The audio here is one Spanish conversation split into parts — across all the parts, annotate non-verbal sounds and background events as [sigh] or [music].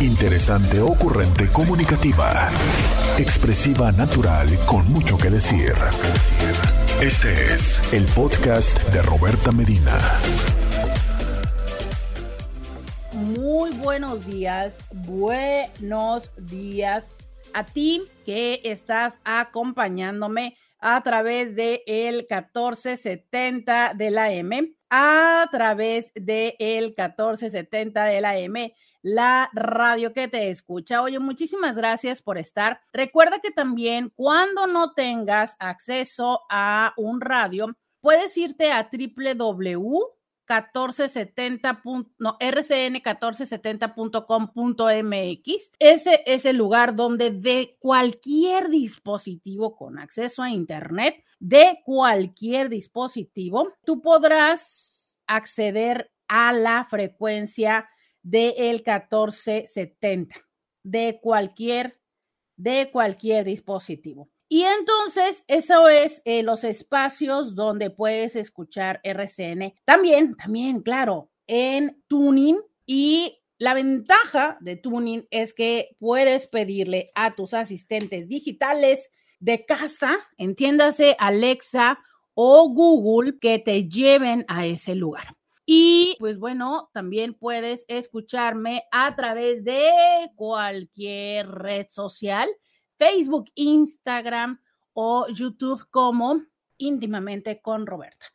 Interesante, ocurrente, comunicativa. Expresiva, natural, con mucho que decir. Este es el podcast de Roberta Medina. Muy buenos días, buenos días a ti que estás acompañándome a través de el 1470 de la M, a través de el 1470 de la M la radio que te escucha. Oye, muchísimas gracias por estar. Recuerda que también cuando no tengas acceso a un radio, puedes irte a www 1470. No, rcn1470.com.mx. Ese es el lugar donde de cualquier dispositivo con acceso a Internet, de cualquier dispositivo, tú podrás acceder a la frecuencia del el 1470 de cualquier, de cualquier dispositivo. Y entonces, eso es eh, los espacios donde puedes escuchar RCN. También, también, claro, en Tuning. Y la ventaja de Tuning es que puedes pedirle a tus asistentes digitales de casa, entiéndase Alexa o Google, que te lleven a ese lugar. Y pues bueno, también puedes escucharme a través de cualquier red social, Facebook, Instagram o YouTube como íntimamente con Roberta.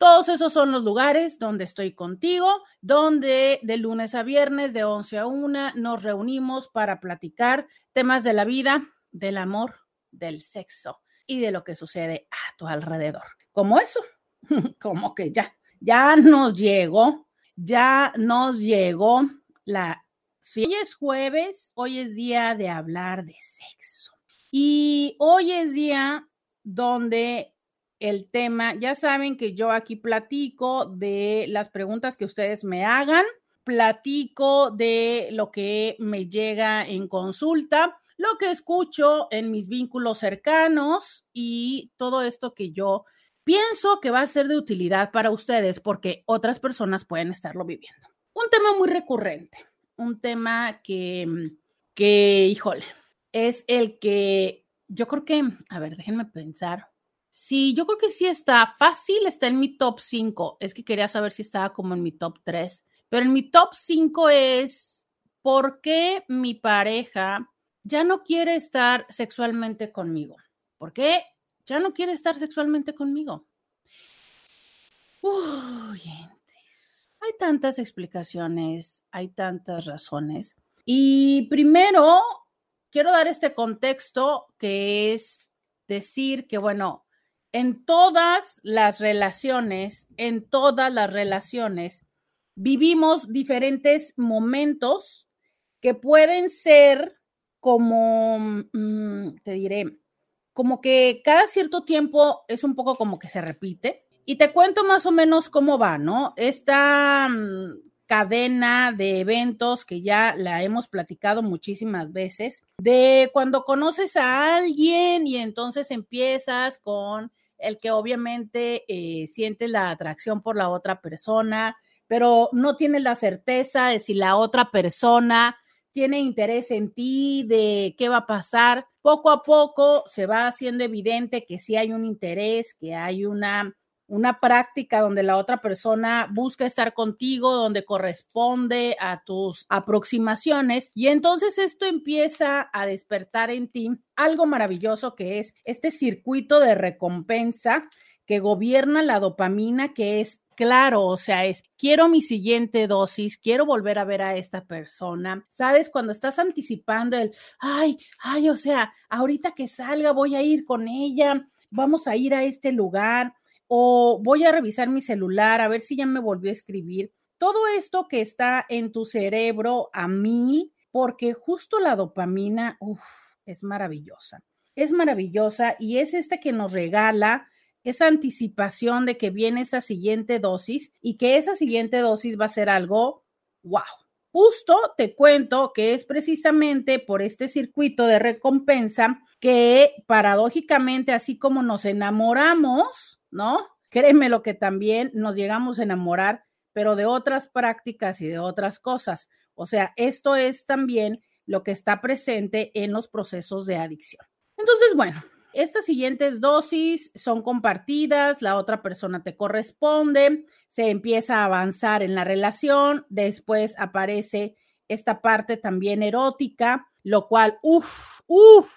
Todos esos son los lugares donde estoy contigo, donde de lunes a viernes de 11 a 1 nos reunimos para platicar temas de la vida, del amor, del sexo y de lo que sucede a tu alrededor. Como eso, [laughs] como que ya ya nos llegó, ya nos llegó la... Si hoy es jueves, hoy es día de hablar de sexo. Y hoy es día donde el tema, ya saben que yo aquí platico de las preguntas que ustedes me hagan, platico de lo que me llega en consulta, lo que escucho en mis vínculos cercanos y todo esto que yo pienso que va a ser de utilidad para ustedes porque otras personas pueden estarlo viviendo. Un tema muy recurrente, un tema que, mm, que, híjole, es el que yo creo que, a ver, déjenme pensar. Sí, yo creo que sí está fácil, está en mi top 5. Es que quería saber si estaba como en mi top 3. Pero en mi top 5 es por qué mi pareja ya no quiere estar sexualmente conmigo. ¿Por qué ya no quiere estar sexualmente conmigo. Uy, hay tantas explicaciones, hay tantas razones. Y primero, quiero dar este contexto que es decir que, bueno, en todas las relaciones, en todas las relaciones, vivimos diferentes momentos que pueden ser como, mm, te diré, como que cada cierto tiempo es un poco como que se repite. Y te cuento más o menos cómo va, ¿no? Esta mm, cadena de eventos que ya la hemos platicado muchísimas veces, de cuando conoces a alguien y entonces empiezas con el que obviamente eh, sientes la atracción por la otra persona, pero no tienes la certeza de si la otra persona tiene interés en ti, de qué va a pasar. Poco a poco se va haciendo evidente que sí hay un interés, que hay una, una práctica donde la otra persona busca estar contigo, donde corresponde a tus aproximaciones. Y entonces esto empieza a despertar en ti algo maravilloso que es este circuito de recompensa que gobierna la dopamina, que es claro, o sea, es, quiero mi siguiente dosis, quiero volver a ver a esta persona. Sabes, cuando estás anticipando el, ay, ay, o sea, ahorita que salga voy a ir con ella, vamos a ir a este lugar o voy a revisar mi celular a ver si ya me volvió a escribir. Todo esto que está en tu cerebro a mí, porque justo la dopamina, uf, es maravillosa. Es maravillosa y es este que nos regala esa anticipación de que viene esa siguiente dosis y que esa siguiente dosis va a ser algo wow. Justo te cuento que es precisamente por este circuito de recompensa que paradójicamente, así como nos enamoramos, ¿no? Créeme lo que también nos llegamos a enamorar, pero de otras prácticas y de otras cosas. O sea, esto es también lo que está presente en los procesos de adicción. Entonces, bueno, estas siguientes dosis son compartidas, la otra persona te corresponde, se empieza a avanzar en la relación, después aparece esta parte también erótica, lo cual, uff, uff,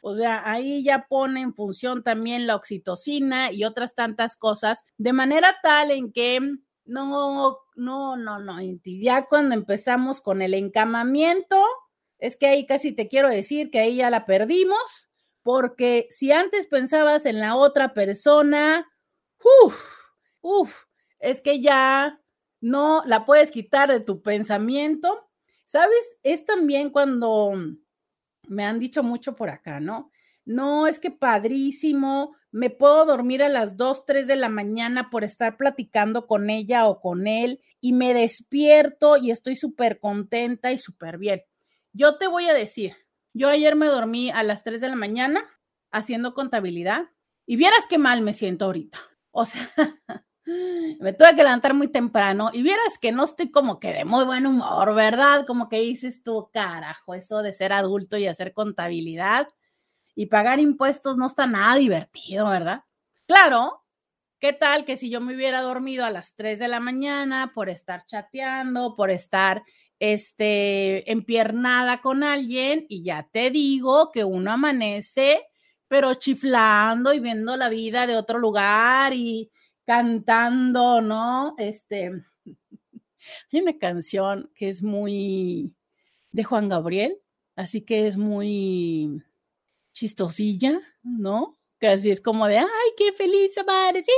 o sea, ahí ya pone en función también la oxitocina y otras tantas cosas, de manera tal en que no, no, no, no, ya cuando empezamos con el encamamiento, es que ahí casi te quiero decir que ahí ya la perdimos porque si antes pensabas en la otra persona, uff, uff, es que ya no la puedes quitar de tu pensamiento. ¿Sabes? Es también cuando me han dicho mucho por acá, ¿no? No, es que padrísimo, me puedo dormir a las 2, 3 de la mañana por estar platicando con ella o con él y me despierto y estoy súper contenta y súper bien. Yo te voy a decir, yo ayer me dormí a las 3 de la mañana haciendo contabilidad y vieras qué mal me siento ahorita. O sea, [laughs] me tuve que levantar muy temprano y vieras que no estoy como que de muy buen humor, ¿verdad? Como que dices tú, carajo, eso de ser adulto y hacer contabilidad y pagar impuestos no está nada divertido, ¿verdad? Claro, ¿qué tal que si yo me hubiera dormido a las 3 de la mañana por estar chateando, por estar este, empiernada con alguien y ya te digo que uno amanece, pero chiflando y viendo la vida de otro lugar y cantando, ¿no? Este, [laughs] hay una canción que es muy de Juan Gabriel, así que es muy chistosilla, ¿no? Que así es como de, ay, qué feliz amanecí.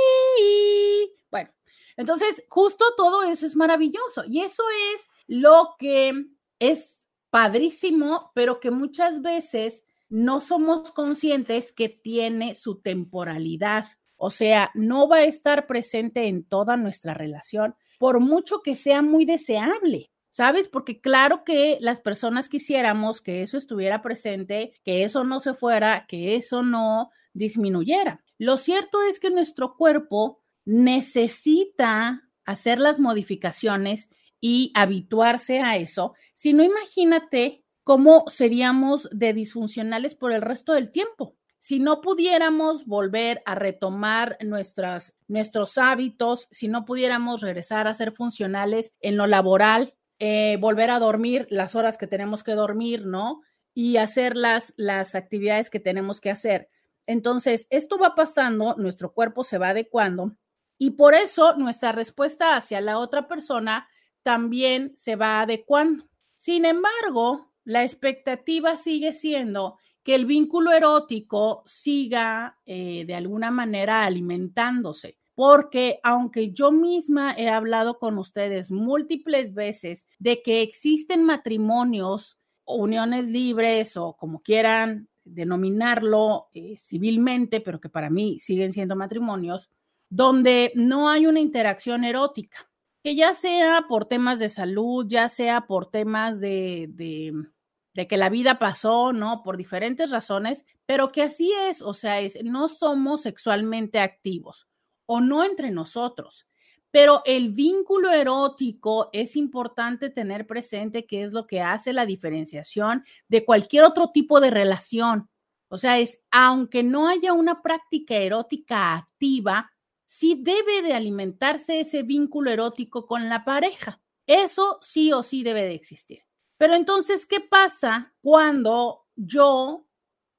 Bueno, entonces justo todo eso es maravilloso y eso es lo que es padrísimo, pero que muchas veces no somos conscientes que tiene su temporalidad. O sea, no va a estar presente en toda nuestra relación, por mucho que sea muy deseable. ¿Sabes? Porque claro que las personas quisiéramos que eso estuviera presente, que eso no se fuera, que eso no disminuyera. Lo cierto es que nuestro cuerpo necesita hacer las modificaciones y habituarse a eso, si no imagínate cómo seríamos de disfuncionales por el resto del tiempo. Si no pudiéramos volver a retomar nuestras, nuestros hábitos, si no pudiéramos regresar a ser funcionales en lo laboral, eh, volver a dormir las horas que tenemos que dormir, ¿no? Y hacer las, las actividades que tenemos que hacer. Entonces, esto va pasando, nuestro cuerpo se va adecuando y por eso nuestra respuesta hacia la otra persona también se va adecuando. Sin embargo, la expectativa sigue siendo que el vínculo erótico siga eh, de alguna manera alimentándose, porque aunque yo misma he hablado con ustedes múltiples veces de que existen matrimonios, uniones libres o como quieran denominarlo eh, civilmente, pero que para mí siguen siendo matrimonios, donde no hay una interacción erótica que ya sea por temas de salud, ya sea por temas de, de, que la vida pasó, ¿no? Por diferentes razones, pero que así es, o sea, es, no somos sexualmente activos o no entre nosotros. Pero el vínculo erótico es importante tener presente que es lo que hace la diferenciación de cualquier otro tipo de relación. O sea, es, aunque no haya una práctica erótica activa, sí debe de alimentarse ese vínculo erótico con la pareja. Eso sí o sí debe de existir. Pero entonces, ¿qué pasa cuando yo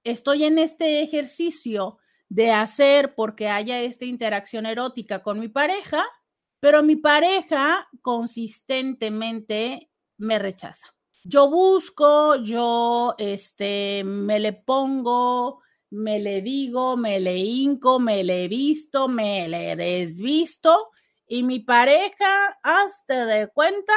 estoy en este ejercicio de hacer porque haya esta interacción erótica con mi pareja, pero mi pareja consistentemente me rechaza? Yo busco, yo este, me le pongo, me le digo, me le hinco, me le visto, me le desvisto y mi pareja, hazte de cuenta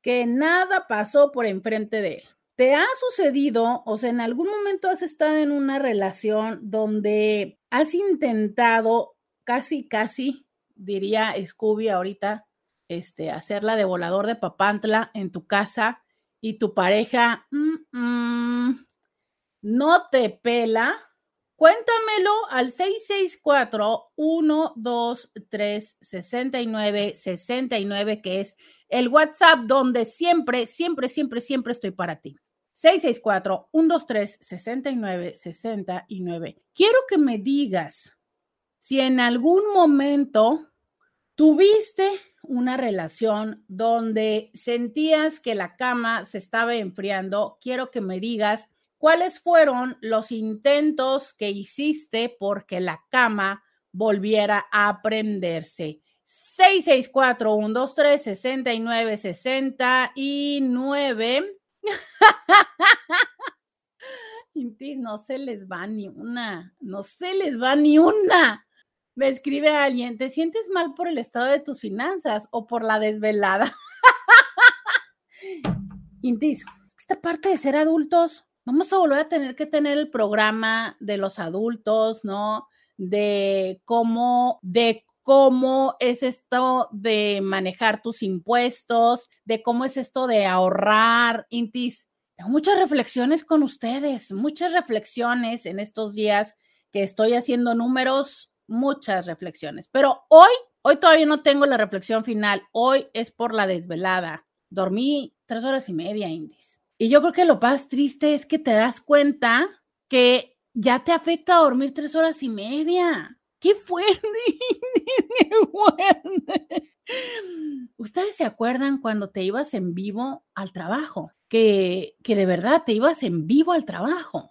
que nada pasó por enfrente de él. ¿Te ha sucedido, o sea, en algún momento has estado en una relación donde has intentado casi, casi, diría Scooby ahorita, este, hacerla de volador de papantla en tu casa y tu pareja mm, mm, no te pela, Cuéntamelo al 664-123-6969, que es el WhatsApp donde siempre, siempre, siempre, siempre estoy para ti. 664-123-6969. Quiero que me digas si en algún momento tuviste una relación donde sentías que la cama se estaba enfriando. Quiero que me digas cuáles fueron los intentos que hiciste porque la cama volviera a prenderse. 664-123-6969. [laughs] no se les va ni una, no se les va ni una. Me escribe alguien, ¿te sientes mal por el estado de tus finanzas o por la desvelada? [laughs] Intis, esta parte de ser adultos, vamos a volver a tener que tener el programa de los adultos, ¿no? De cómo, de cómo es esto de manejar tus impuestos, de cómo es esto de ahorrar. Intis, muchas reflexiones con ustedes, muchas reflexiones en estos días que estoy haciendo números, muchas reflexiones. Pero hoy, hoy todavía no tengo la reflexión final. Hoy es por la desvelada. Dormí tres horas y media, Indis. Y yo creo que lo más triste es que te das cuenta que ya te afecta dormir tres horas y media. [laughs] ¡Qué fuerte! ¿Ustedes se acuerdan cuando te ibas en vivo al trabajo? Que, que de verdad te ibas en vivo al trabajo.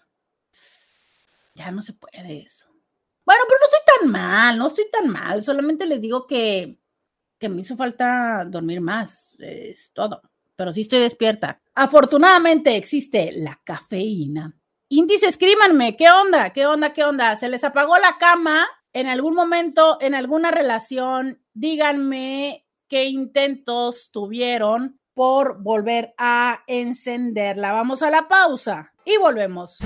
Ya no se puede eso. Bueno, pero no estoy tan mal, no estoy tan mal. Solamente les digo que, que me hizo falta dormir más. Es todo. Pero sí estoy despierta. Afortunadamente existe la cafeína. Índice, escríbanme, ¿qué onda? ¿Qué onda? ¿Qué onda? ¿Se les apagó la cama? en algún momento, en alguna relación, díganme qué intentos tuvieron por volver a encenderla. Vamos a la pausa y volvemos.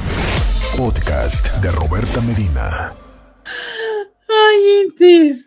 Podcast de Roberta Medina. Ay, Intis.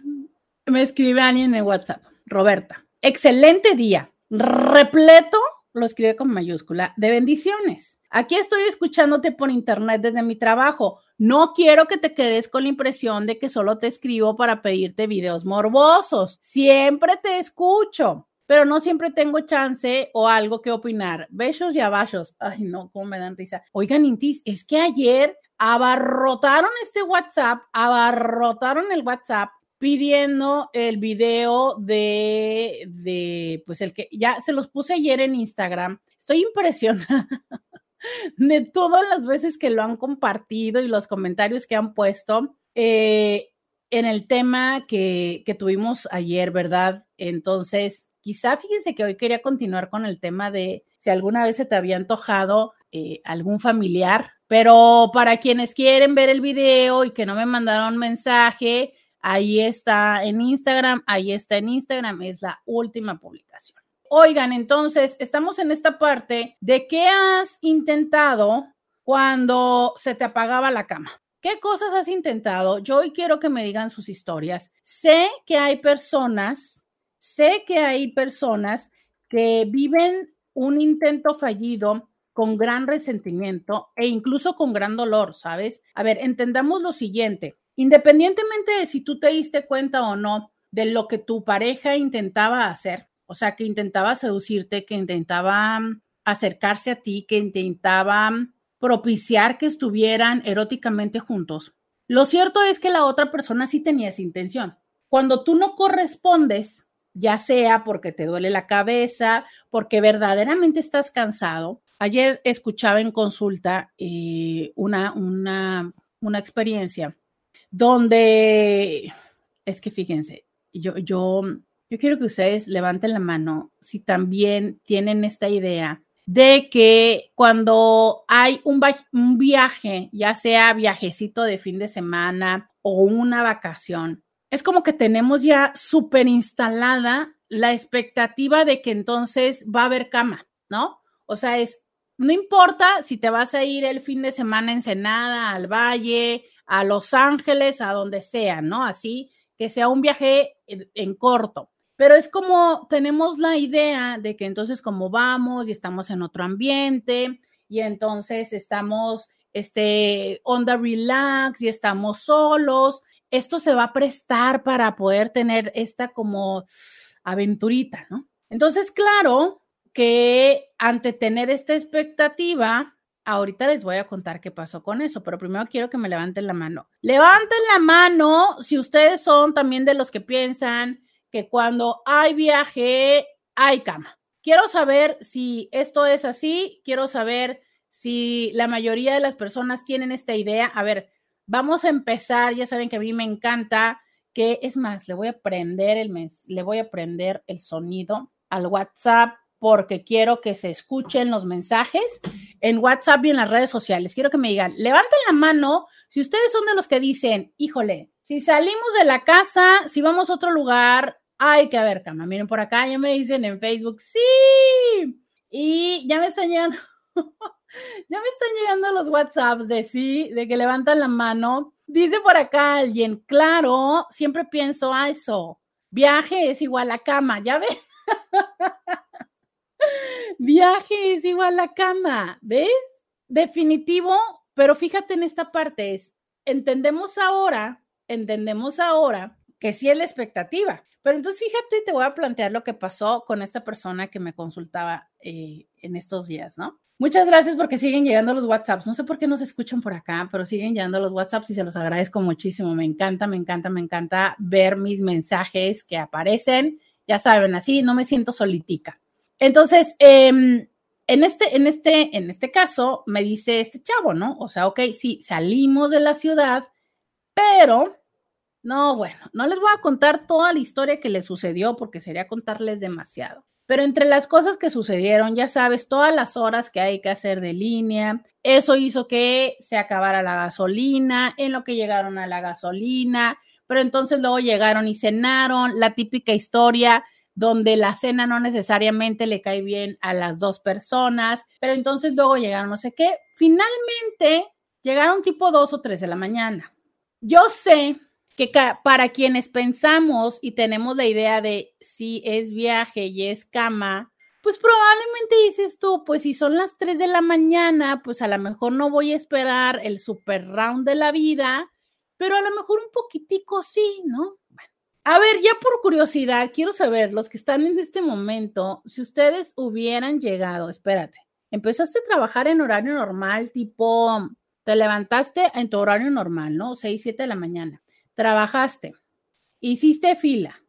Me escribe alguien en WhatsApp. Roberta, excelente día. Repleto, lo escribe con mayúscula, de bendiciones. Aquí estoy escuchándote por internet desde mi trabajo. No quiero que te quedes con la impresión de que solo te escribo para pedirte videos morbosos. Siempre te escucho, pero no siempre tengo chance o algo que opinar. Besos y abachos. Ay, no, cómo me dan risa. Oigan, Intis, es que ayer abarrotaron este WhatsApp, abarrotaron el WhatsApp pidiendo el video de, de, pues el que ya se los puse ayer en Instagram. Estoy impresionada [laughs] de todas las veces que lo han compartido y los comentarios que han puesto eh, en el tema que, que tuvimos ayer, ¿verdad? Entonces, quizá fíjense que hoy quería continuar con el tema de si alguna vez se te había antojado eh, algún familiar, pero para quienes quieren ver el video y que no me mandaron mensaje, ahí está en Instagram, ahí está en Instagram, es la última publicación. Oigan, entonces, estamos en esta parte de qué has intentado cuando se te apagaba la cama. ¿Qué cosas has intentado? Yo hoy quiero que me digan sus historias. Sé que hay personas, sé que hay personas que viven un intento fallido con gran resentimiento e incluso con gran dolor, ¿sabes? A ver, entendamos lo siguiente. Independientemente de si tú te diste cuenta o no de lo que tu pareja intentaba hacer, o sea, que intentaba seducirte, que intentaba mm, acercarse a ti, que intentaba mm, propiciar que estuvieran eróticamente juntos. Lo cierto es que la otra persona sí tenía esa intención. Cuando tú no correspondes, ya sea porque te duele la cabeza, porque verdaderamente estás cansado. Ayer escuchaba en consulta eh, una, una, una experiencia donde, es que fíjense, yo, yo yo quiero que ustedes levanten la mano si también tienen esta idea de que cuando hay un, viaje, ya sea viajecito de fin de semana o una vacación, es como que tenemos ya súper instalada la expectativa de que entonces va a haber cama, ¿no? O sea, es, no importa si te vas a ir el fin de semana en Ensenada, al Valle, a Los Ángeles, a donde sea, ¿no? Así, que sea un viaje en corto. Pero es como tenemos la idea de que entonces como vamos y estamos en otro ambiente y entonces estamos este, onda relax y estamos solos. Esto se va a prestar para poder tener esta como aventurita, ¿no? Entonces, claro que ante tener esta expectativa, ahorita les voy a contar qué pasó con eso, pero primero quiero que me levanten la mano. Levanten la mano si ustedes son también de los que piensan que cuando hay viaje hay cama. Quiero saber si esto es así, quiero saber si la mayoría de las personas tienen esta idea. A ver, vamos a empezar, ya saben que a mí me encanta que es más, le voy a prender el le voy a prender el sonido al WhatsApp porque quiero que se escuchen los mensajes en WhatsApp y en las redes sociales. Quiero que me digan, levanten la mano si ustedes son de los que dicen, híjole, si salimos de la casa, si vamos a otro lugar, hay que haber cama. Miren por acá, ya me dicen en Facebook, sí. Y ya me están llegando, [laughs] ya me están llegando los WhatsApps de sí, de que levantan la mano. Dice por acá alguien, claro, siempre pienso a eso. Viaje es igual a cama, ya ven. [laughs] Viaje es igual a cama, ¿ves? Definitivo, pero fíjate en esta parte, es, entendemos ahora, entendemos ahora que sí es la expectativa, pero entonces fíjate, te voy a plantear lo que pasó con esta persona que me consultaba eh, en estos días, ¿no? Muchas gracias porque siguen llegando los WhatsApps. No sé por qué no se escuchan por acá, pero siguen llegando los WhatsApps y se los agradezco muchísimo. Me encanta, me encanta, me encanta ver mis mensajes que aparecen. Ya saben, así no me siento solitica. Entonces, em, en, este, en, este, en este caso, me dice este chavo, ¿no? O sea, ok, sí, salimos de la ciudad, pero no, bueno, no les voy a contar toda la historia que le sucedió porque sería contarles demasiado. Pero entre las cosas que sucedieron, ya sabes, todas las horas que hay que hacer de línea, eso hizo que se acabara la gasolina, en lo que llegaron a la gasolina, pero entonces luego llegaron y cenaron, la típica historia donde la cena no necesariamente le cae bien a las dos personas, pero entonces luego llegaron no sé qué. Finalmente llegaron tipo dos o tres de la mañana. Yo sé que para quienes pensamos y tenemos la idea de si es viaje y es cama, pues probablemente dices tú, pues si son las tres de la mañana, pues a lo mejor no voy a esperar el super round de la vida, pero a lo mejor un poquitico sí, ¿no? A ver, ya por curiosidad, quiero saber, los que están en este momento, si ustedes hubieran llegado, espérate, empezaste a trabajar en horario normal, tipo, te levantaste en tu horario normal, ¿no? 6, 7 de la mañana, trabajaste, hiciste fila,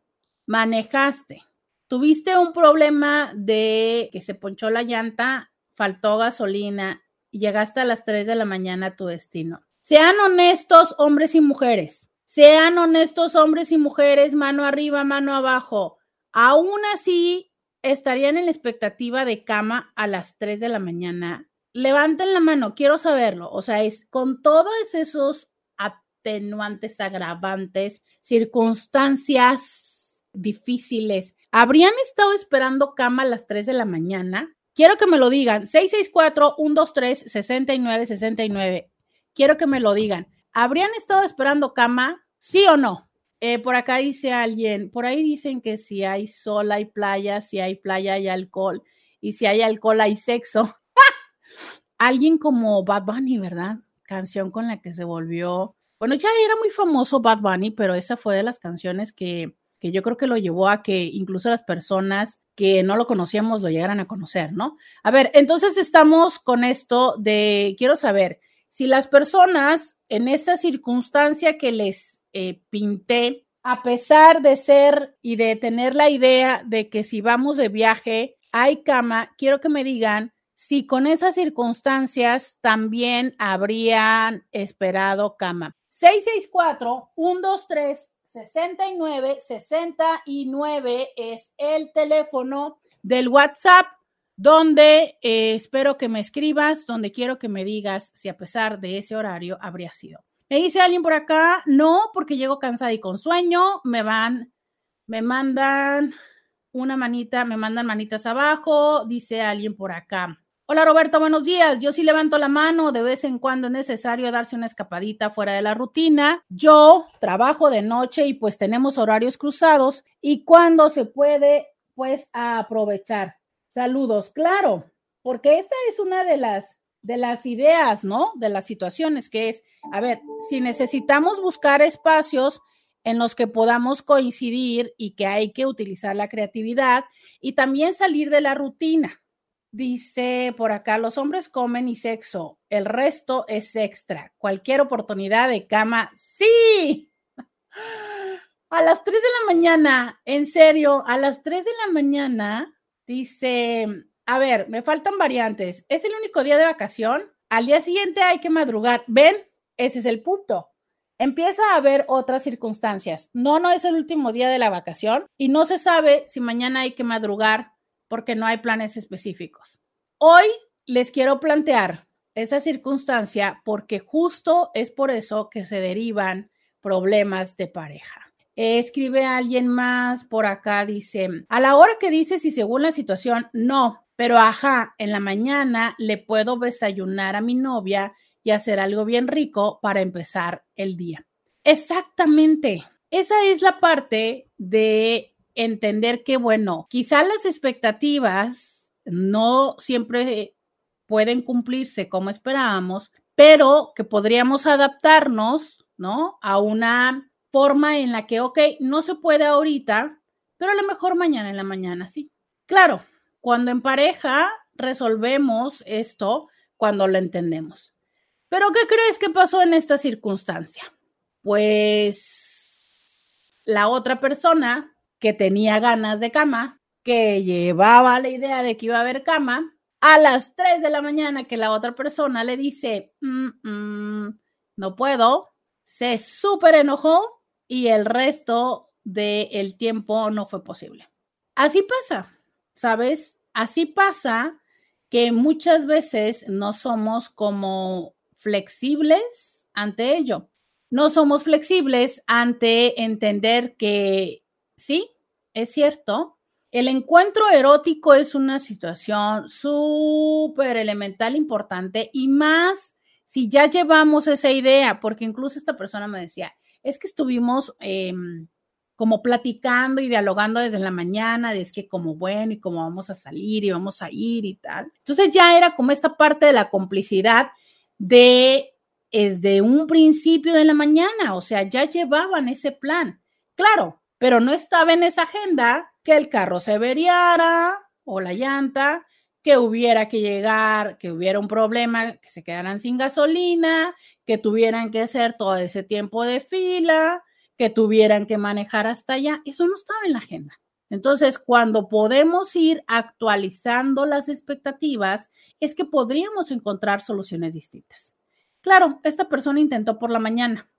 manejaste, tuviste un problema de que se ponchó la llanta, faltó gasolina y llegaste a las 3 de la mañana a tu destino. Sean honestos, hombres y mujeres. Sean honestos hombres y mujeres, mano arriba, mano abajo. Aún así, estarían en la expectativa de cama a las 3 de la mañana. Levanten la mano, quiero saberlo. O sea, es con todos esos atenuantes, agravantes, circunstancias difíciles. ¿Habrían estado esperando cama a las 3 de la mañana? Quiero que me lo digan. 664-123-6969. Quiero que me lo digan. ¿Habrían estado esperando cama? ¿Sí o no? Eh, por acá dice alguien, por ahí dicen que si hay sol hay playa, si hay playa hay alcohol y si hay alcohol hay sexo. [laughs] alguien como Bad Bunny, ¿verdad? Canción con la que se volvió, bueno, ya era muy famoso Bad Bunny, pero esa fue de las canciones que, que yo creo que lo llevó a que incluso las personas que no lo conocíamos lo llegaran a conocer, ¿no? A ver, entonces estamos con esto de, quiero saber, si las personas en esa circunstancia que les eh, pinté, a pesar de ser y de tener la idea de que si vamos de viaje hay cama, quiero que me digan si con esas circunstancias también habrían esperado cama. 664-123-6969 es el teléfono del WhatsApp donde eh, espero que me escribas, donde quiero que me digas si a pesar de ese horario habría sido. Me dice alguien por acá, no, porque llego cansada y con sueño, me van, me mandan una manita, me mandan manitas abajo, dice alguien por acá. Hola Roberto, buenos días. Yo sí levanto la mano, de vez en cuando es necesario darse una escapadita fuera de la rutina. Yo trabajo de noche y pues tenemos horarios cruzados y cuando se puede, pues aprovechar. Saludos, claro, porque esta es una de las de las ideas, ¿no? De las situaciones, que es, a ver, si necesitamos buscar espacios en los que podamos coincidir y que hay que utilizar la creatividad y también salir de la rutina. Dice por acá, los hombres comen y sexo, el resto es extra. Cualquier oportunidad de cama, sí. [laughs] A las 3 de la mañana, en serio, a las 3 de la mañana, dice, a ver, me faltan variantes. ¿Es el único día de vacación? Al día siguiente hay que madrugar. ¿Ven? Ese es el punto. Empieza a haber otras circunstancias. No, no es el último día de la vacación y no se sabe si mañana hay que madrugar porque no hay planes específicos. Hoy les quiero plantear esa circunstancia porque justo es por eso que se derivan problemas de pareja. Escribe alguien más por acá, dice, a la hora que dices y según la situación, no, pero ajá, en la mañana le puedo desayunar a mi novia y hacer algo bien rico para empezar el día. Exactamente. Esa es la parte de entender que, bueno, quizá las expectativas no siempre pueden cumplirse como esperábamos, pero que podríamos adaptarnos, ¿no? A una forma en la que, ok, no se puede ahorita, pero a lo mejor mañana en la mañana, sí. Claro, cuando en pareja resolvemos esto cuando lo entendemos. Pero ¿qué crees que pasó en esta circunstancia? Pues la otra persona que tenía ganas de cama, que llevaba la idea de que iba a haber cama, a las 3 de la mañana que la otra persona le dice, mm, mm, no puedo, se súper enojó y el resto del tiempo no fue posible. Así pasa, ¿sabes? Así pasa que muchas veces no somos como flexibles ante ello. No somos flexibles ante entender que sí, es cierto, el encuentro erótico es una situación súper elemental, importante y más si ya llevamos esa idea, porque incluso esta persona me decía, es que estuvimos em, como platicando y dialogando desde la mañana, de es que como bueno y cómo vamos a salir y vamos a ir y tal. Entonces ya era como esta parte de la complicidad de desde un principio de la mañana, o sea, ya llevaban ese plan. Claro, pero no estaba en esa agenda que el carro se averiara o la llanta, que hubiera que llegar, que hubiera un problema, que se quedaran sin gasolina, que tuvieran que hacer todo ese tiempo de fila, que tuvieran que manejar hasta allá. Eso no estaba en la agenda. Entonces, cuando podemos ir actualizando las expectativas, es que podríamos encontrar soluciones distintas. Claro, esta persona intentó por la mañana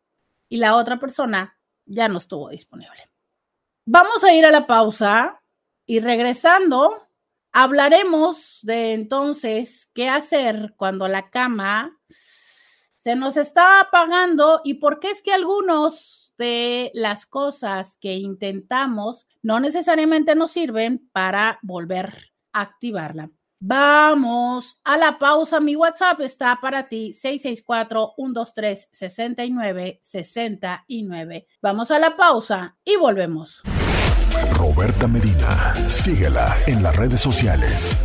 y la otra persona ya no estuvo disponible. Vamos a ir a la pausa y regresando, hablaremos de entonces qué hacer cuando la cama se nos está apagando y por qué es que algunos de las cosas que intentamos no necesariamente nos sirven para volver a activarla. Vamos a la pausa. Mi WhatsApp está para ti, 664-123-6969. Vamos a la pausa y volvemos. Roberta Medina, síguela en las redes sociales.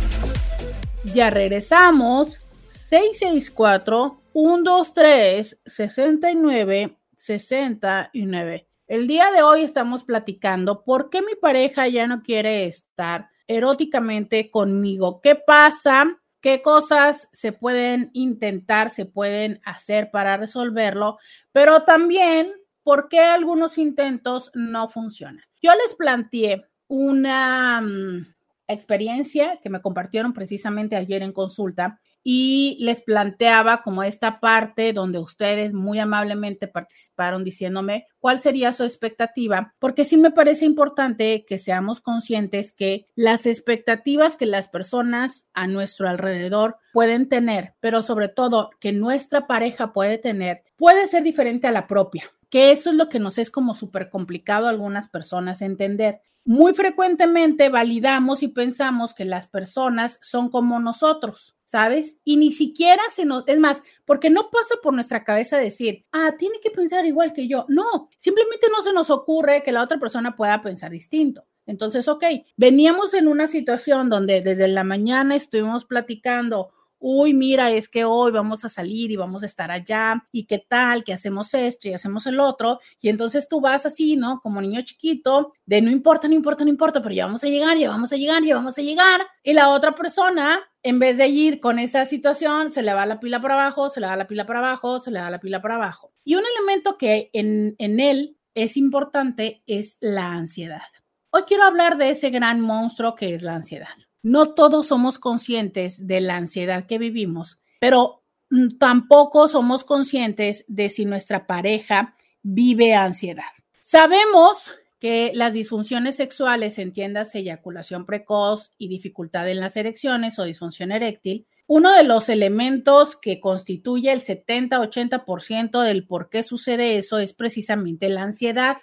Ya regresamos. 664-123-6969. El día de hoy estamos platicando por qué mi pareja ya no quiere estar eróticamente conmigo. ¿Qué pasa? ¿Qué cosas se pueden intentar, se pueden hacer para resolverlo? Pero también, ¿por qué algunos intentos no funcionan? Yo les planteé una mm, experiencia que me compartieron precisamente ayer en consulta y les planteaba como esta parte donde ustedes muy amablemente participaron diciéndome cuál sería su expectativa, porque sí me parece importante que seamos conscientes que las expectativas que las personas a nuestro alrededor pueden tener, pero sobre todo que nuestra pareja puede tener, puede ser diferente a la propia que eso es lo que nos es como súper complicado a algunas personas entender. Muy frecuentemente validamos y pensamos que las personas son como nosotros, ¿sabes? Y ni siquiera se nos, es más, porque no pasa por nuestra cabeza decir, ah, tiene que pensar igual que yo. No, simplemente no se nos ocurre que la otra persona pueda pensar distinto. Entonces, ok, veníamos en una situación donde desde la mañana estuvimos platicando uy, mira, es que hoy vamos a salir y vamos a estar allá y qué tal, que hacemos esto y hacemos el otro. Y entonces tú vas así, ¿no? Como niño chiquito, de no importa, no importa, no importa, pero ya vamos a llegar, ya vamos a llegar, ya vamos a llegar. Y la otra persona, en vez de ir con esa situación, se le va la pila para abajo, se le va la pila para abajo, se le va la pila para abajo. Y un elemento que en, en él es importante es la ansiedad. Hoy quiero hablar de ese gran monstruo que es la ansiedad. No todos somos conscientes de la ansiedad que vivimos, pero mm, tampoco somos conscientes de si nuestra pareja vive ansiedad. Sabemos que las disfunciones sexuales, entiendas eyaculación precoz y dificultad en las erecciones o disfunción eréctil, uno de los elementos que constituye el 70-80% del por qué sucede eso es precisamente la ansiedad.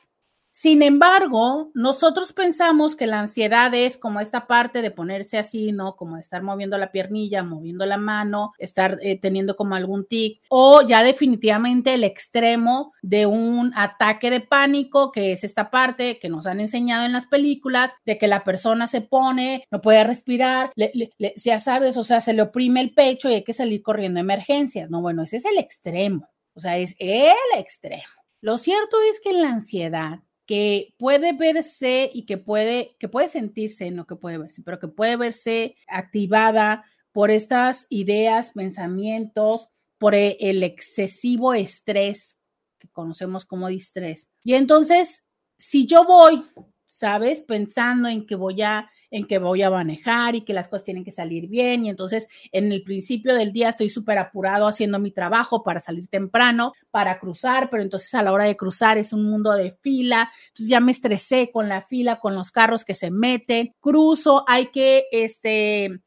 Sin embargo, nosotros pensamos que la ansiedad es como esta parte de ponerse así, ¿no? Como de estar moviendo la piernilla, moviendo la mano, estar eh, teniendo como algún tic, o ya definitivamente el extremo de un ataque de pánico, que es esta parte que nos han enseñado en las películas, de que la persona se pone, no puede respirar, ya sabes, o sea, se le oprime el pecho y hay que salir corriendo a emergencias. No, bueno, ese es el extremo, o sea, es el extremo. Lo cierto es que la ansiedad que puede verse y que puede, que puede sentirse, no que puede verse, pero que puede verse activada por estas ideas, pensamientos, por e, el excesivo estrés que conocemos como distrés. Y entonces, si yo voy, ¿sabes? Pensando en que voy a en que voy a manejar y que las cosas tienen que salir bien. Y entonces en el principio del día estoy súper apurado haciendo mi trabajo para salir temprano, para cruzar, pero entonces a la hora de cruzar es un mundo de fila. Entonces ya me estresé con la fila, con los carros que se meten. Cruzo, hay que, este,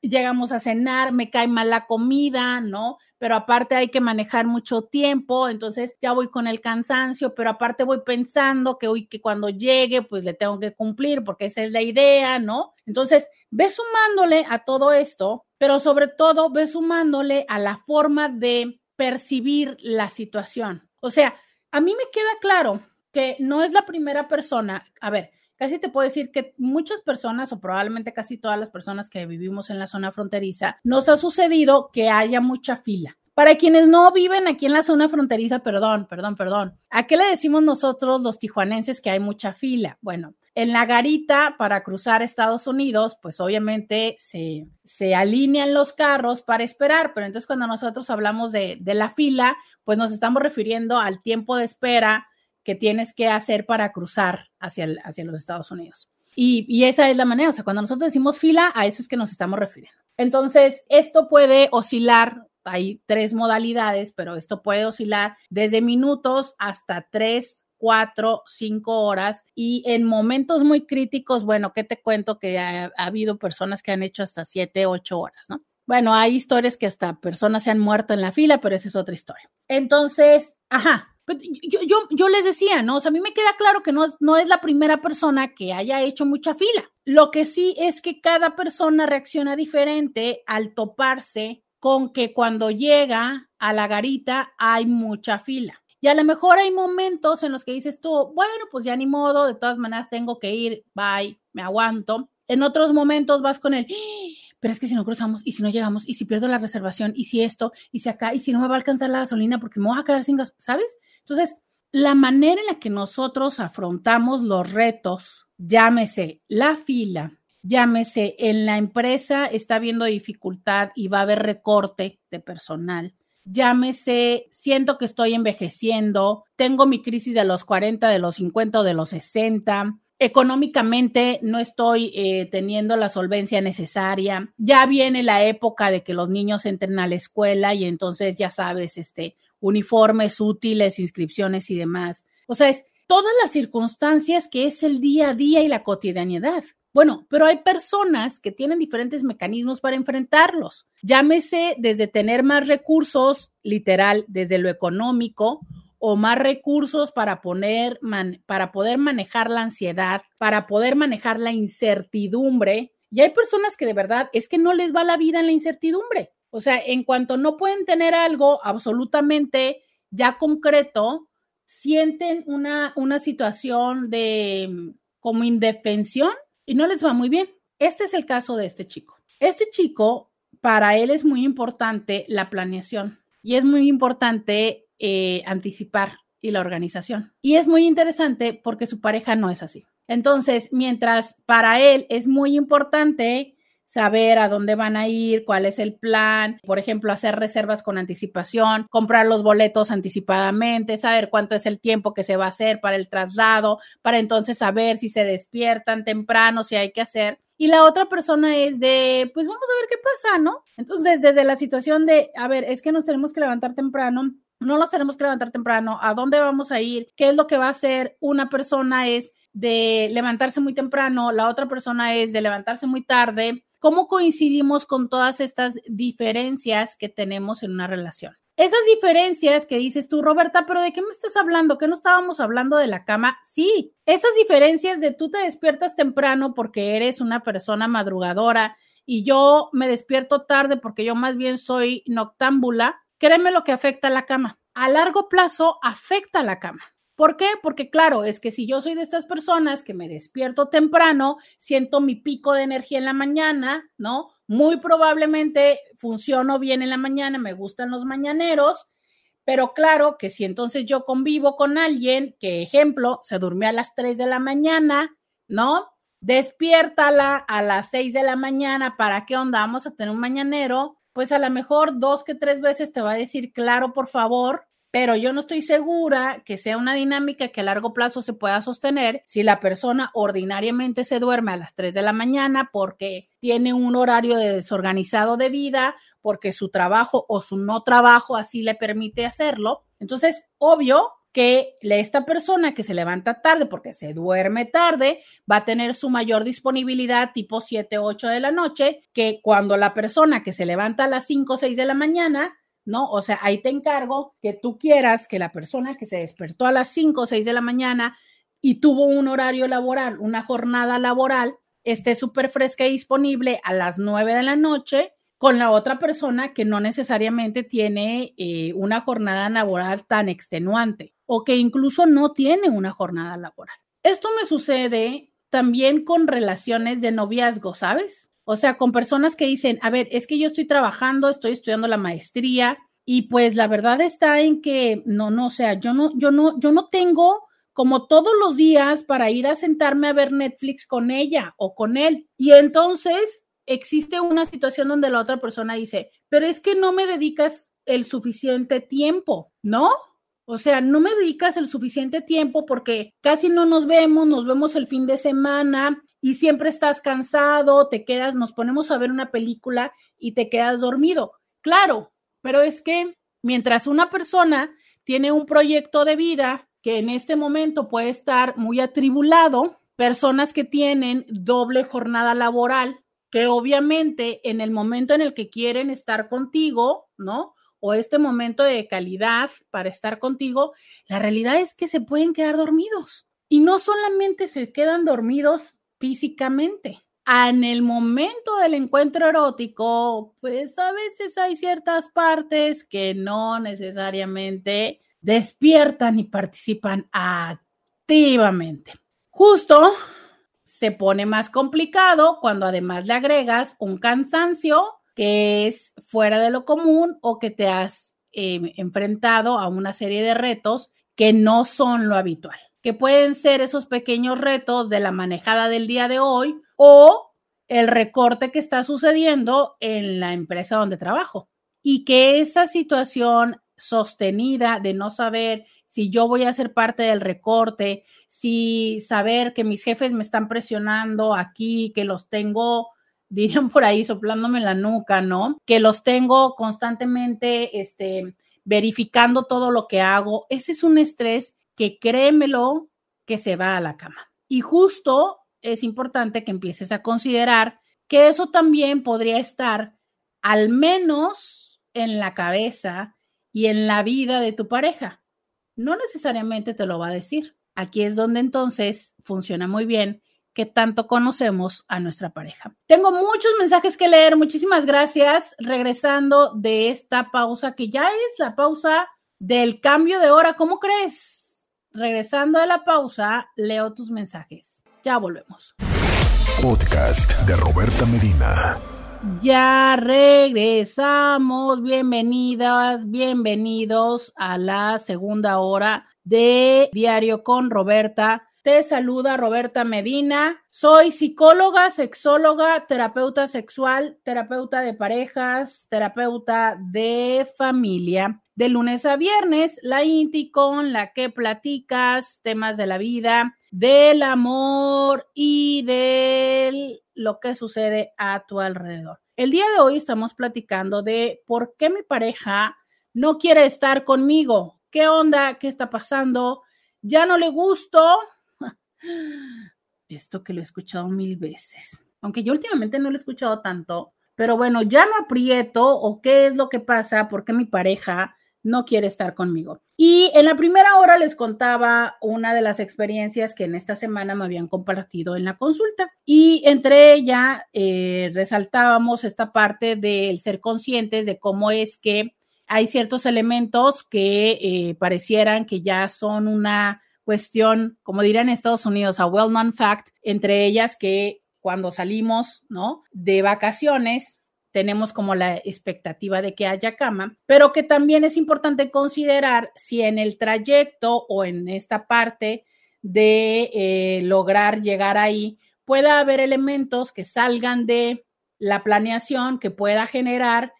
llegamos a cenar, me cae mal la comida, ¿no? Pero aparte hay que manejar mucho tiempo, entonces ya voy con el cansancio, pero aparte voy pensando que hoy que cuando llegue pues le tengo que cumplir porque esa es la idea, ¿no? Entonces, ve sumándole a todo esto, pero sobre todo ve sumándole a la forma de percibir la situación. O sea, a mí me queda claro que no es la primera persona, a ver, casi te puedo decir que muchas personas o probablemente casi todas las personas que vivimos en la zona fronteriza, nos ha sucedido que haya mucha fila. Para quienes no viven aquí en la zona fronteriza, perdón, perdón, perdón. ¿A qué le decimos nosotros los tijuanenses que hay mucha fila? Bueno, en la garita para cruzar Estados Unidos, pues obviamente se, se alinean los carros para esperar, pero entonces cuando nosotros hablamos de, de la fila, pues nos estamos refiriendo al tiempo de espera que tienes que hacer para cruzar hacia, hacia los Estados Unidos. Y, y, esa es la manera, o sea, cuando nosotros decimos fila, a eso es que nos estamos refiriendo. Entonces, esto puede oscilar, hay tres modalidades, pero esto puede oscilar desde minutos hasta tres, cuatro, cinco horas y en momentos muy críticos, bueno, ¿qué te cuento? Que ha, ha habido personas que han hecho hasta siete, ocho horas, ¿no? Bueno, hay historias que hasta personas se han muerto en la fila, pero esa es otra historia. Entonces, ajá, yo, yo, yo, les decía, ¿no? O sea, a mí me queda claro que no, no es la primera persona que haya hecho mucha fila. Lo que sí es que cada persona reacciona diferente al toparse con que cuando llega a la garita hay mucha fila. Y a lo mejor hay momentos en los que dices tú, bueno, pues ya ni modo, de todas maneras tengo que ir, bye, me aguanto. En otros momentos vas con el, pero es que si no cruzamos y si no llegamos y si pierdo la reservación y si esto y si acá y si no me va a alcanzar la gasolina porque me voy a quedar sin gas, ¿sabes? Entonces, la manera en la que nosotros afrontamos los retos, llámese la fila, llámese en la empresa está habiendo dificultad y va a haber recorte de personal, llámese siento que estoy envejeciendo, tengo mi crisis de los 40, de los 50 o de los 60, económicamente no estoy eh, teniendo la solvencia necesaria. Ya viene la época de que los niños entren a la escuela y entonces ya sabes, este, uniformes útiles, inscripciones y demás. O sea, es todas las circunstancias que es el día a día y la cotidianidad. Bueno, pero hay personas que tienen diferentes mecanismos para enfrentarlos. Llámese desde tener más recursos, literal, desde lo económico, o más recursos para, poner, para poder manejar la ansiedad, para poder manejar la incertidumbre. Y hay personas que de verdad es que no les va la vida en la incertidumbre. O sea, en cuanto no pueden tener algo absolutamente ya concreto, sienten una, una situación de mm, como indefensión y no les va muy bien. Este es el caso de este chico. Este chico para él es muy importante la planeación y es muy importante eh, anticipar y la organización. Y es muy interesante porque su pareja no es así. Entonces, mientras para él es muy importante saber a dónde van a ir, cuál es el plan, por ejemplo, hacer reservas con anticipación, comprar los boletos anticipadamente, saber cuánto es el tiempo que se va a hacer para el traslado, para entonces saber si se despiertan temprano, si hay que hacer. Y la otra persona es de, pues vamos a ver qué pasa, ¿no? Entonces, desde la situación de, a ver, es que nos tenemos que levantar temprano, no nos tenemos que levantar temprano, ¿a dónde vamos a ir? ¿Qué es lo que va a hacer? Una persona es de levantarse muy temprano, la otra persona es de levantarse muy tarde, ¿Cómo coincidimos con todas estas diferencias que tenemos en una relación? Esas diferencias que dices tú, Roberta, pero ¿de qué me estás hablando? ¿Que no estábamos hablando de la cama? Sí, esas diferencias de tú te despiertas temprano porque eres una persona madrugadora y yo me despierto tarde porque yo más bien soy noctámbula, créeme lo que afecta a la cama. A largo plazo afecta a la cama. ¿Por qué? Porque claro, es que si yo soy de estas personas que me despierto temprano, siento mi pico de energía en la mañana, ¿no? Muy probablemente funciono bien en la mañana, me gustan los mañaneros, pero claro que si entonces yo convivo con alguien que, ejemplo, se durmió a las 3 de la mañana, ¿no? Despiértala a las 6 de la mañana, ¿para qué onda? Vamos a tener un mañanero, pues a lo mejor dos que tres veces te va a decir, claro, por favor, pero yo no estoy segura que sea una dinámica que a largo plazo se pueda sostener si la persona ordinariamente se duerme a las 3 de la mañana porque tiene un horario desorganizado de vida, porque su trabajo o su no trabajo así le permite hacerlo. Entonces, obvio que esta persona que se levanta tarde porque se duerme tarde va a tener su mayor disponibilidad tipo 7, 8 de la noche que cuando la persona que se levanta a las 5, 6 de la mañana ¿no? O sea, ahí te encargo que tú quieras que la persona que se despertó a las 5 o 6 de la mañana y tuvo un horario laboral, una jornada laboral, esté súper fresca y disponible a las 9 de la noche con la otra persona que no necesariamente tiene eh, una jornada laboral tan extenuante o que incluso no tiene una jornada laboral. Esto me sucede también con relaciones de noviazgo, ¿sabes? O sea, con personas que dicen, a ver, es que yo estoy trabajando, estoy estudiando la maestría y pues la verdad está en que no, no, o sea, yo no, yo no, yo no tengo como todos los días para ir a sentarme a ver Netflix con ella o con él. Y entonces existe una situación donde la otra persona dice, pero es que no me dedicas el suficiente tiempo, ¿no? O sea, no me dedicas el suficiente tiempo porque casi no nos vemos, nos vemos el fin de semana y siempre estás cansado, te quedas, nos ponemos a ver una película y te quedas dormido. Claro, pero es que mientras una persona tiene un proyecto de vida que en este momento puede estar muy atribulado, personas que tienen doble jornada laboral, que obviamente en el momento en el que quieren estar contigo, ¿no? O este momento de calidad para estar contigo, la realidad es que se pueden quedar dormidos. Y no solamente se quedan dormidos físicamente. En el momento del encuentro erótico, pues a veces hay ciertas partes que no necesariamente despiertan y participan activamente. Justo se pone más complicado cuando además le agregas un cansancio que es fuera de lo común o que te has eh, enfrentado a una serie de retos que no son lo habitual que pueden ser esos pequeños retos de la manejada del día de hoy o el recorte que está sucediendo en la empresa donde trabajo. Y que esa situación sostenida de no saber si yo voy a ser parte del recorte, si saber que mis jefes me están presionando aquí, que los tengo, [laughs] dirían por ahí soplándome la nuca, ¿no? Que los tengo constantemente, este, verificando todo lo que hago. Ese es un estrés que créemelo que se va a la cama. Y justo es importante que empieces a considerar que eso también podría estar al menos en la cabeza y en la vida de tu pareja. No necesariamente te lo va a decir. Aquí es donde entonces funciona muy bien que tanto conocemos a nuestra pareja. Tengo muchos mensajes que leer. Muchísimas gracias. Regresando de esta pausa que ya es la pausa del cambio de hora. ¿Cómo crees? Regresando de la pausa, leo tus mensajes. Ya volvemos. Podcast de Roberta Medina. Ya regresamos. Bienvenidas, bienvenidos a la segunda hora de Diario con Roberta. Te saluda Roberta Medina. Soy psicóloga, sexóloga, terapeuta sexual, terapeuta de parejas, terapeuta de familia. De lunes a viernes, la INTI con la que platicas temas de la vida, del amor y de lo que sucede a tu alrededor. El día de hoy estamos platicando de por qué mi pareja no quiere estar conmigo. ¿Qué onda? ¿Qué está pasando? ¿Ya no le gusto? [laughs] Esto que lo he escuchado mil veces. Aunque yo últimamente no lo he escuchado tanto, pero bueno, ya no aprieto o qué es lo que pasa, por qué mi pareja no quiere estar conmigo. Y en la primera hora les contaba una de las experiencias que en esta semana me habían compartido en la consulta y entre ella eh, resaltábamos esta parte del ser conscientes de cómo es que hay ciertos elementos que eh, parecieran que ya son una cuestión, como dirían en Estados Unidos, a well-known fact, entre ellas que cuando salimos, ¿no? De vacaciones, tenemos como la expectativa de que haya cama, pero que también es importante considerar si en el trayecto o en esta parte de eh, lograr llegar ahí pueda haber elementos que salgan de la planeación que pueda generar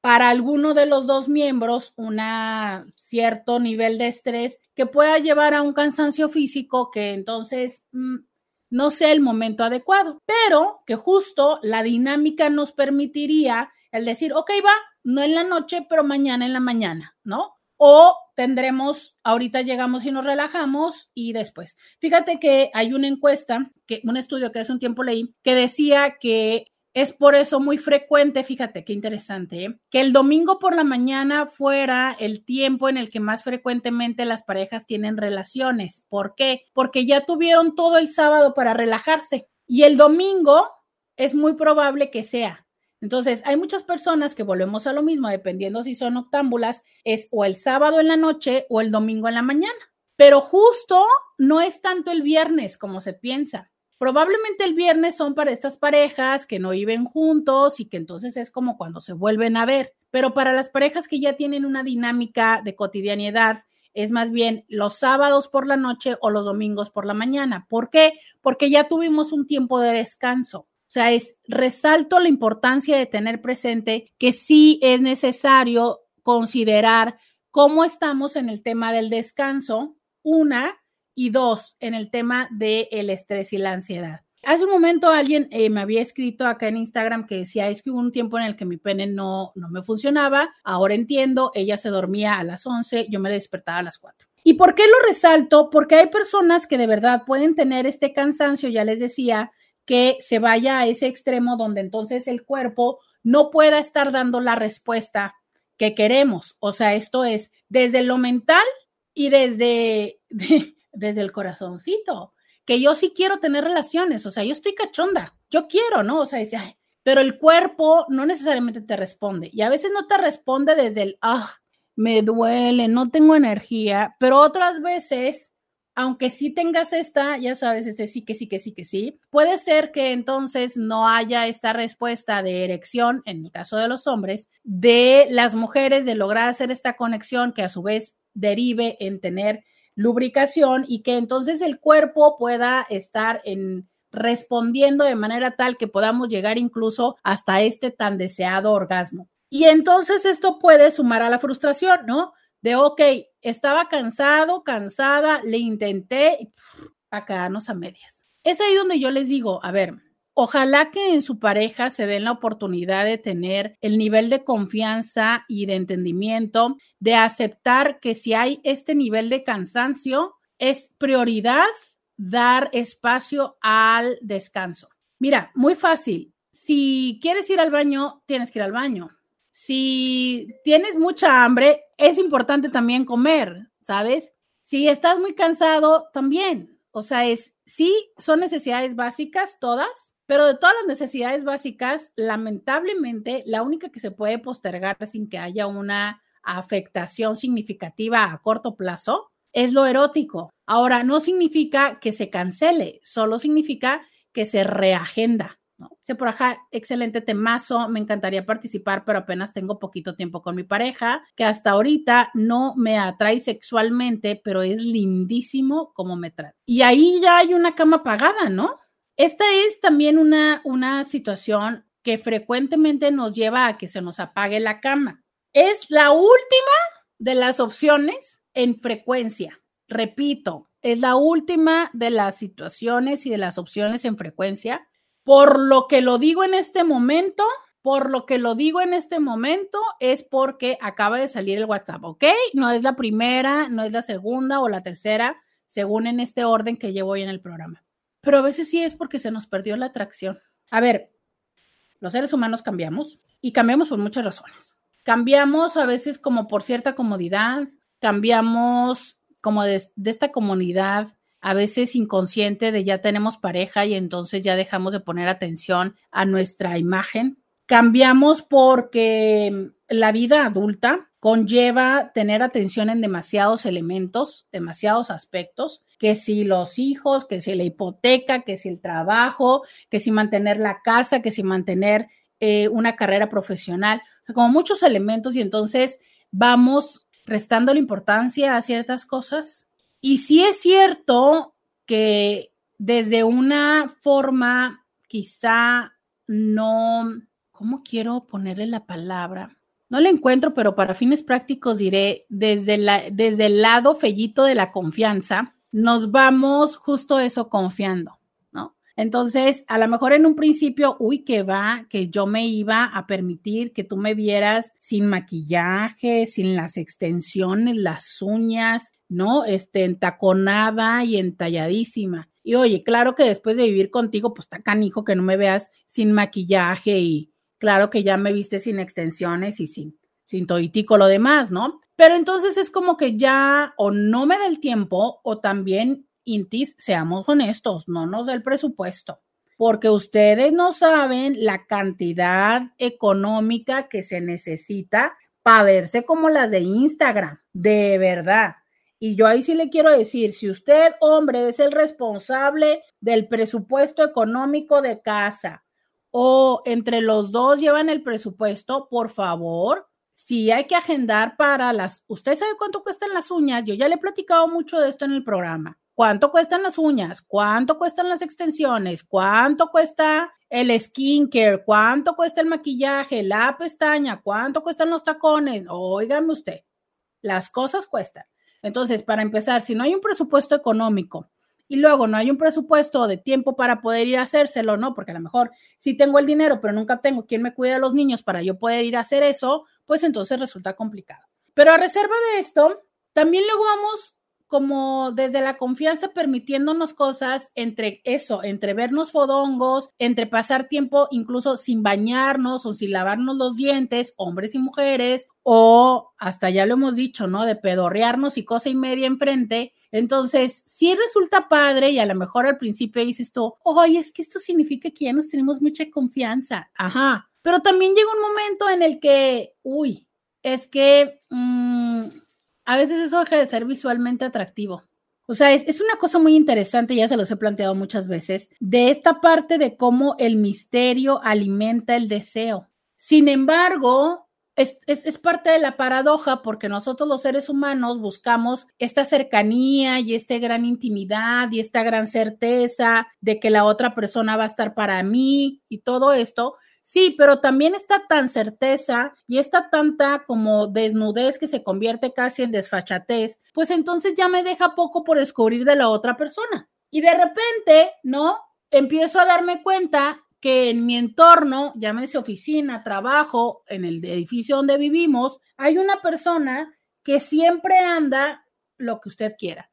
para alguno de los dos miembros un cierto nivel de estrés que pueda llevar a un cansancio físico que entonces mm, no sea el momento adecuado, pero que justo la dinámica nos permitiría el decir, ok, va, no en la noche, pero mañana en la mañana, ¿no? O tendremos, ahorita llegamos y nos relajamos y después. Fíjate que hay una encuesta, que, un estudio que hace un tiempo leí, que decía que es por eso muy frecuente, fíjate qué interesante, ¿eh? que el domingo por la mañana fuera el tiempo en el que más frecuentemente las parejas tienen relaciones. ¿Por qué? Porque ya tuvieron todo el sábado para relajarse y el domingo es muy probable que sea. Entonces, hay muchas personas que volvemos a lo mismo, dependiendo si son octámbulas, es o el sábado en la noche o el domingo en la mañana. Pero justo no es tanto el viernes como se piensa. Probablemente el viernes son para estas parejas que no viven juntos y que entonces es como cuando se vuelven a ver, pero para las parejas que ya tienen una dinámica de cotidianidad, es más bien los sábados por la noche o los domingos por la mañana. ¿Por qué? Porque ya tuvimos un tiempo de descanso. O sea, es resalto la importancia de tener presente que sí es necesario considerar cómo estamos en el tema del descanso, una, y dos, en el tema del el estrés y la ansiedad. Hace un momento alguien eh, me había escrito acá en Instagram que decía, es que hubo un tiempo en el que mi pene no, no me funcionaba, ahora entiendo, ella se dormía a las 11, yo me despertaba a las 4. ¿Y por qué lo resalto? Porque hay personas que de verdad pueden tener este cansancio, ya les decía, que se vaya a ese extremo donde entonces el cuerpo no pueda estar dando la respuesta que queremos. O sea, esto es desde lo mental y desde [laughs] desde el corazoncito, que yo sí quiero tener relaciones, o sea, yo estoy cachonda, yo quiero, ¿no? O sea, dice, pero el cuerpo no necesariamente te responde y a veces no te responde desde el, ah, me duele, no tengo energía, pero otras veces, aunque sí tengas esta, ya sabes, este sí que sí que sí que sí, puede ser que entonces no haya esta respuesta de erección, en el caso de los hombres, de las mujeres, de lograr hacer esta conexión que a su vez derive en tener lubricación y que entonces el cuerpo pueda estar en respondiendo de manera tal que podamos llegar incluso hasta este tan deseado orgasmo. Y entonces esto puede sumar a la frustración, ¿no? De, ok, estaba cansado, cansada, le intenté y acá nos a medias. Es ahí donde yo les digo, a ver, Ojalá que en su pareja se den la oportunidad de tener el nivel de confianza y de entendimiento, de aceptar que si hay este nivel de cansancio, es prioridad dar espacio al descanso. Mira, muy fácil. Si quieres ir al baño, tienes que ir al baño. Si tienes mucha hambre, es importante también comer, ¿sabes? Si estás muy cansado, también. O sea, es, sí, son necesidades básicas todas, pero de todas las necesidades básicas, lamentablemente, la única que se puede postergar sin que haya una afectación significativa a corto plazo es lo erótico. Ahora, no significa que se cancele, solo significa que se reagenda. ¿no? Por acá, excelente temazo, me encantaría participar, pero apenas tengo poquito tiempo con mi pareja, que hasta ahorita no me atrae sexualmente, pero es lindísimo como me trata. Y ahí ya hay una cama pagada, ¿no? Esta es también una, una situación que frecuentemente nos lleva a que se nos apague la cama. Es la última de las opciones en frecuencia. Repito, es la última de las situaciones y de las opciones en frecuencia. Por lo que lo digo en este momento, por lo que lo digo en este momento es porque acaba de salir el WhatsApp, ¿ok? No es la primera, no es la segunda o la tercera, según en este orden que llevo hoy en el programa. Pero a veces sí es porque se nos perdió la atracción. A ver, los seres humanos cambiamos y cambiamos por muchas razones. Cambiamos a veces como por cierta comodidad, cambiamos como de, esta comunidad, a veces inconsciente de ya tenemos pareja y entonces ya dejamos de poner atención a nuestra imagen. Cambiamos porque la vida adulta conlleva tener atención en demasiados elementos, demasiados aspectos, que si los hijos, que si la hipoteca, que si el trabajo, que si mantener la casa, que si mantener eh, una carrera profesional, como muchos elementos y entonces vamos restando la importancia a ciertas cosas. Y sí es cierto que desde una forma quizá no, ¿cómo quiero ponerle la palabra? No la encuentro, pero para fines prácticos diré, desde, la, desde el lado fellito de la confianza, nos vamos justo eso confiando, ¿no? Entonces, a lo mejor en un principio, uy, que va, que yo me iba a permitir que tú me vieras sin maquillaje, sin las extensiones, las uñas, ¿no? Este, entaconada y entalladísima. Y oye, claro que después de vivir contigo, pues está canijo que no me veas sin maquillaje y claro que ya me viste sin extensiones y sin, sin toitico lo demás, ¿no? Pero entonces es como que ya o no me da el tiempo o también, Intis, seamos honestos, no nos da el presupuesto, porque ustedes no saben la cantidad económica que se necesita para verse como las de Instagram, de verdad. Y yo ahí sí le quiero decir, si usted, hombre, es el responsable del presupuesto económico de casa o entre los dos llevan el presupuesto, por favor, si hay que agendar para las, ¿usted sabe cuánto cuestan las uñas? Yo ya le he platicado mucho de esto en el programa. ¿Cuánto cuestan las uñas? ¿Cuánto cuestan las extensiones? ¿Cuánto cuesta el skincare? ¿Cuánto cuesta el maquillaje? La pestaña? ¿Cuánto cuestan los tacones? Óigame usted, las cosas cuestan. Entonces, para empezar, si no hay un presupuesto económico y luego no hay un presupuesto de tiempo para poder ir a hacérselo, ¿no? Porque a lo mejor sí tengo el dinero, pero nunca tengo quien me cuide a los niños para yo poder ir a hacer eso, pues entonces resulta complicado. Pero a reserva de esto, también luego vamos como desde la confianza permitiéndonos cosas entre eso, entre vernos fodongos, entre pasar tiempo incluso sin bañarnos o sin lavarnos los dientes, hombres y mujeres, o hasta ya lo hemos dicho, ¿no? De pedorrearnos y cosa y media enfrente. Entonces, sí resulta padre y a lo mejor al principio dices tú, oye, es que esto significa que ya nos tenemos mucha confianza. Ajá, pero también llega un momento en el que, uy, es que mm, a veces eso deja de ser visualmente atractivo. O sea, es, es, una cosa muy interesante, ya se los he planteado muchas veces, de esta parte de cómo el misterio alimenta el deseo. Sin embargo, es, es, es, parte de la paradoja porque nosotros los seres humanos buscamos esta cercanía y esta gran intimidad y esta gran certeza de que la otra persona va a estar para mí y todo esto, Sí, pero también está tan certeza y está tanta como desnudez que se convierte casi en desfachatez, pues entonces ya me deja poco por descubrir de la otra persona. Y de repente, ¿no? Empiezo a darme cuenta que en mi entorno, llámese oficina, trabajo, en el edificio donde vivimos, hay una persona que siempre anda lo que usted quiera.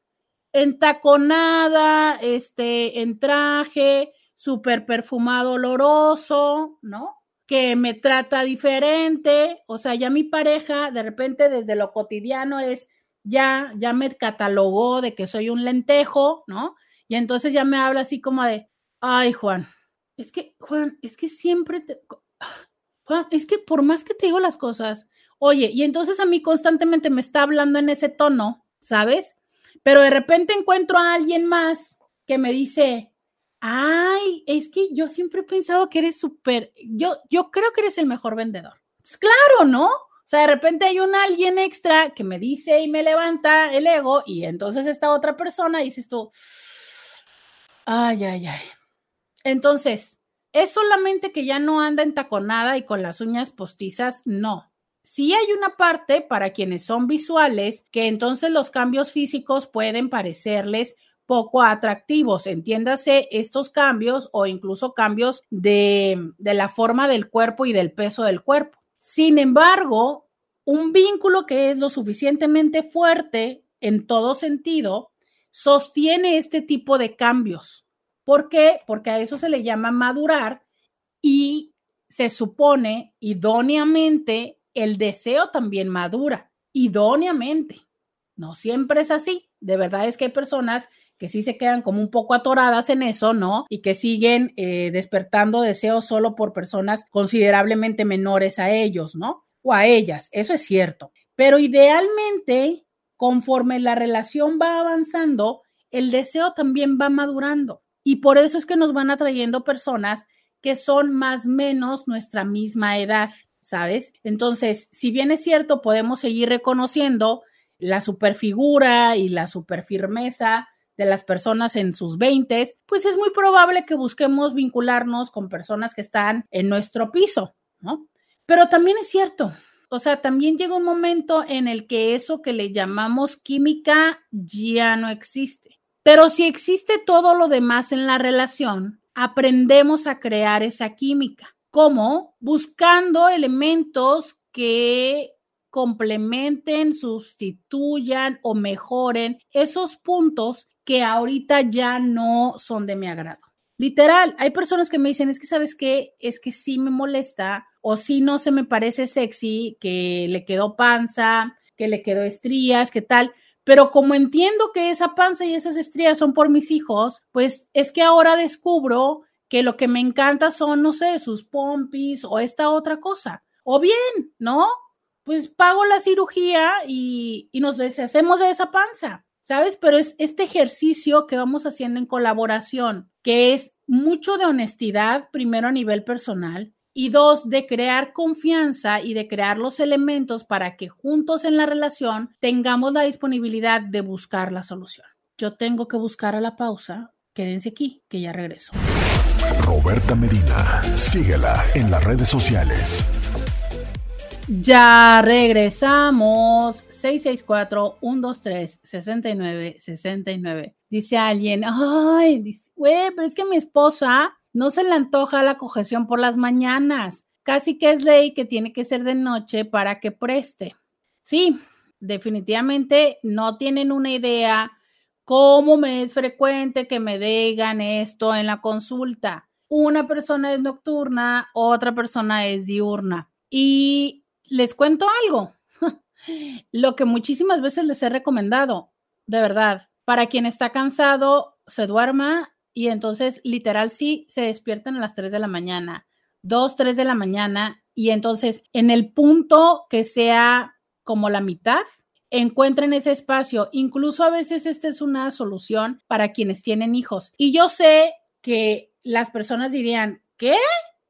Entaconada, este, en traje, súper perfumado, oloroso, ¿no? Que me trata diferente, o sea, ya mi pareja de repente desde lo cotidiano es, ya, ya me catalogó de que soy un lentejo, ¿no? Y entonces ya me habla así como de, ay, Juan, es que, Juan, es que siempre te, Juan, es que por más que te digo las cosas, oye, y entonces a mí constantemente me está hablando en ese tono, ¿sabes? Pero de repente encuentro a alguien más que me dice, Ay, es que yo siempre he pensado que eres súper, yo, yo creo que eres el mejor vendedor. Pues claro, ¿no? O sea, de repente hay un alguien extra que me dice y me levanta el ego y entonces esta otra persona dices tú, ay, ay, ay. Entonces, ¿es solamente que ya no anda entaconada y con las uñas postizas? No. Sí hay una parte para quienes son visuales que entonces los cambios físicos pueden parecerles poco atractivos. Entiéndase estos cambios o incluso cambios de, de la forma del cuerpo y del peso del cuerpo. Sin embargo, un vínculo que es lo suficientemente fuerte en todo sentido sostiene este tipo de cambios. ¿Por qué? Porque a eso se le llama madurar y se supone idóneamente el deseo también madura, idóneamente. No siempre es así. De verdad es que hay personas que sí se quedan como un poco atoradas en eso, ¿no? Y que siguen eh, despertando deseos solo por personas considerablemente menores a ellos, ¿no? O a ellas, eso es cierto. Pero idealmente, conforme la relación va avanzando, el deseo también va madurando. Y por eso es que nos van atrayendo personas que son más o menos nuestra misma edad, ¿sabes? Entonces, si bien es cierto, podemos seguir reconociendo la superfigura y la superfirmeza de las personas en sus 20, pues es muy probable que busquemos vincularnos con personas que están en nuestro piso, ¿no? Pero también es cierto, o sea, también llega un momento en el que eso que le llamamos química ya no existe. Pero si existe todo lo demás en la relación, aprendemos a crear esa química. ¿Cómo? Buscando elementos que complementen, sustituyan o mejoren esos puntos que ahorita ya no son de mi agrado. Literal, hay personas que me dicen, es que sabes qué, es que sí me molesta o sí no se me parece sexy, que le quedó panza, que le quedó estrías, que tal. Pero como entiendo que esa panza y esas estrías son por mis hijos, pues es que ahora descubro que lo que me encanta son, no sé, sus pompis o esta otra cosa. O bien, ¿no? Pues pago la cirugía y, y nos deshacemos de esa panza. ¿Sabes? Pero es este ejercicio que vamos haciendo en colaboración, que es mucho de honestidad, primero a nivel personal, y dos, de crear confianza y de crear los elementos para que juntos en la relación tengamos la disponibilidad de buscar la solución. Yo tengo que buscar a la pausa. Quédense aquí, que ya regreso. Roberta Medina, síguela en las redes sociales. Ya regresamos. 664-123-6969. Dice alguien, ay, güey, pero es que mi esposa no se le antoja la cojeción por las mañanas. Casi que es ley que tiene que ser de noche para que preste. Sí, definitivamente no tienen una idea cómo me es frecuente que me digan esto en la consulta. Una persona es nocturna, otra persona es diurna. Y les cuento algo, lo que muchísimas veces les he recomendado, de verdad, para quien está cansado, se duerma y entonces literal sí se despiertan a las 3 de la mañana, 2, 3 de la mañana y entonces en el punto que sea como la mitad, encuentren ese espacio. Incluso a veces esta es una solución para quienes tienen hijos. Y yo sé que las personas dirían, ¿qué?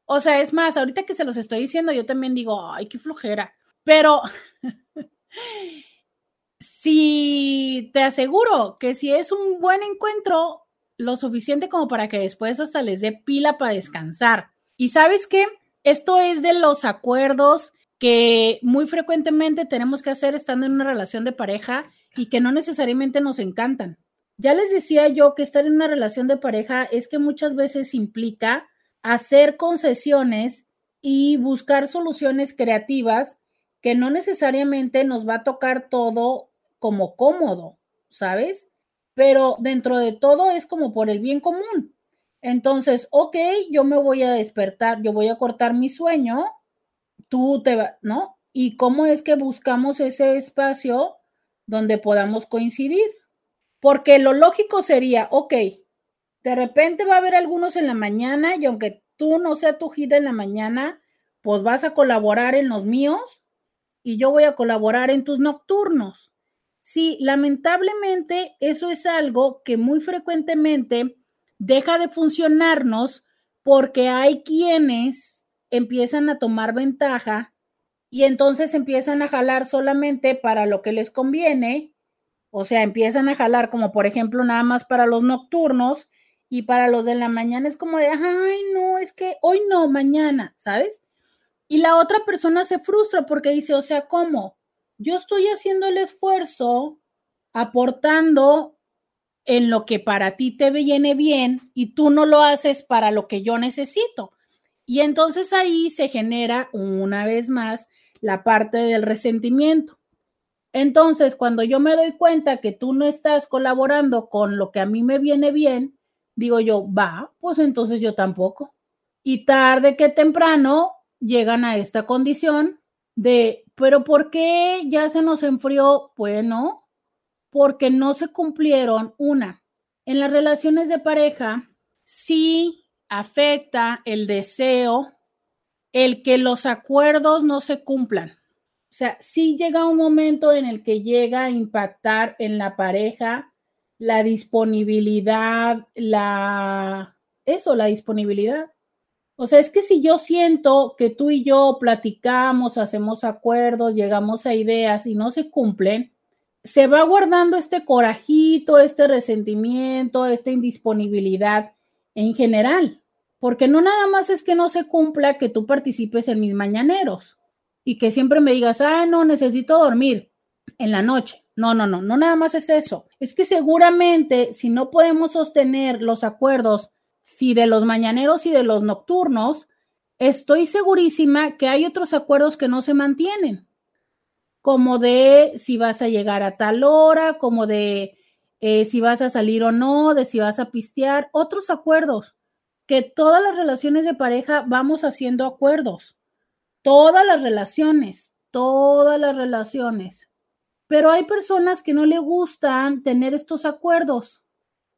O sea, es más, ahorita que se los estoy diciendo, yo también digo, ay, qué flojera. Pero [laughs] si te aseguro que si es un buen encuentro, lo suficiente como para que después hasta les dé pila para descansar. Y sabes qué? Esto es de los acuerdos que muy frecuentemente tenemos que hacer estando en una relación de pareja y que no necesariamente nos encantan. Ya les decía yo que estar en una relación de pareja es que muchas veces implica hacer concesiones y buscar soluciones creativas que no necesariamente nos va a tocar todo como cómodo, ¿sabes? Pero dentro de todo es como por el bien común. Entonces, ok, yo me voy a despertar, yo voy a cortar mi sueño, tú te vas, ¿no? ¿Y cómo es que buscamos ese espacio donde podamos coincidir? Porque lo lógico sería, ok, de repente va a haber algunos en la mañana y aunque tú no sea tu gira en la mañana, pues vas a colaborar en los míos y yo voy a colaborar en tus nocturnos. Sí, lamentablemente eso es algo que muy frecuentemente deja de funcionarnos porque hay quienes empiezan a tomar ventaja y entonces empiezan a jalar solamente para lo que les conviene, o sea, empiezan a jalar como por ejemplo nada más para los nocturnos y para los de la mañana es como de, ay, no, es que hoy no, mañana, ¿sabes? Y la otra persona se frustra porque dice, o sea, ¿cómo? Yo estoy haciendo el esfuerzo, aportando en lo que para ti te viene bien y tú no lo haces para lo que yo necesito. Y entonces ahí se genera una vez más la parte del resentimiento. Entonces, cuando yo me doy cuenta que tú no estás colaborando con lo que a mí me viene bien, digo yo, va, pues entonces yo tampoco. Y tarde que temprano llegan a esta condición de, pero ¿por qué ya se nos enfrió? Bueno, porque no se cumplieron una. En las relaciones de pareja, sí afecta el deseo, el que los acuerdos no se cumplan. O sea, sí llega un momento en el que llega a impactar en la pareja la disponibilidad, la, eso, la disponibilidad. O sea, es que si yo siento que tú y yo platicamos, hacemos acuerdos, llegamos a ideas y no se cumplen, se va guardando este corajito, este resentimiento, esta indisponibilidad en general. Porque no nada más es que no se cumpla que tú participes en mis mañaneros y que siempre me digas, ah, no, necesito dormir en la noche. No, no, no, no nada más es eso. Es que seguramente si no podemos sostener los acuerdos si de los mañaneros y de los nocturnos, estoy segurísima que hay otros acuerdos que no se mantienen, como de si vas a llegar a tal hora, como de eh, si vas a salir o no, de si vas a pistear, otros acuerdos, que todas las relaciones de pareja vamos haciendo acuerdos, todas las relaciones, todas las relaciones. Pero hay personas que no le gustan tener estos acuerdos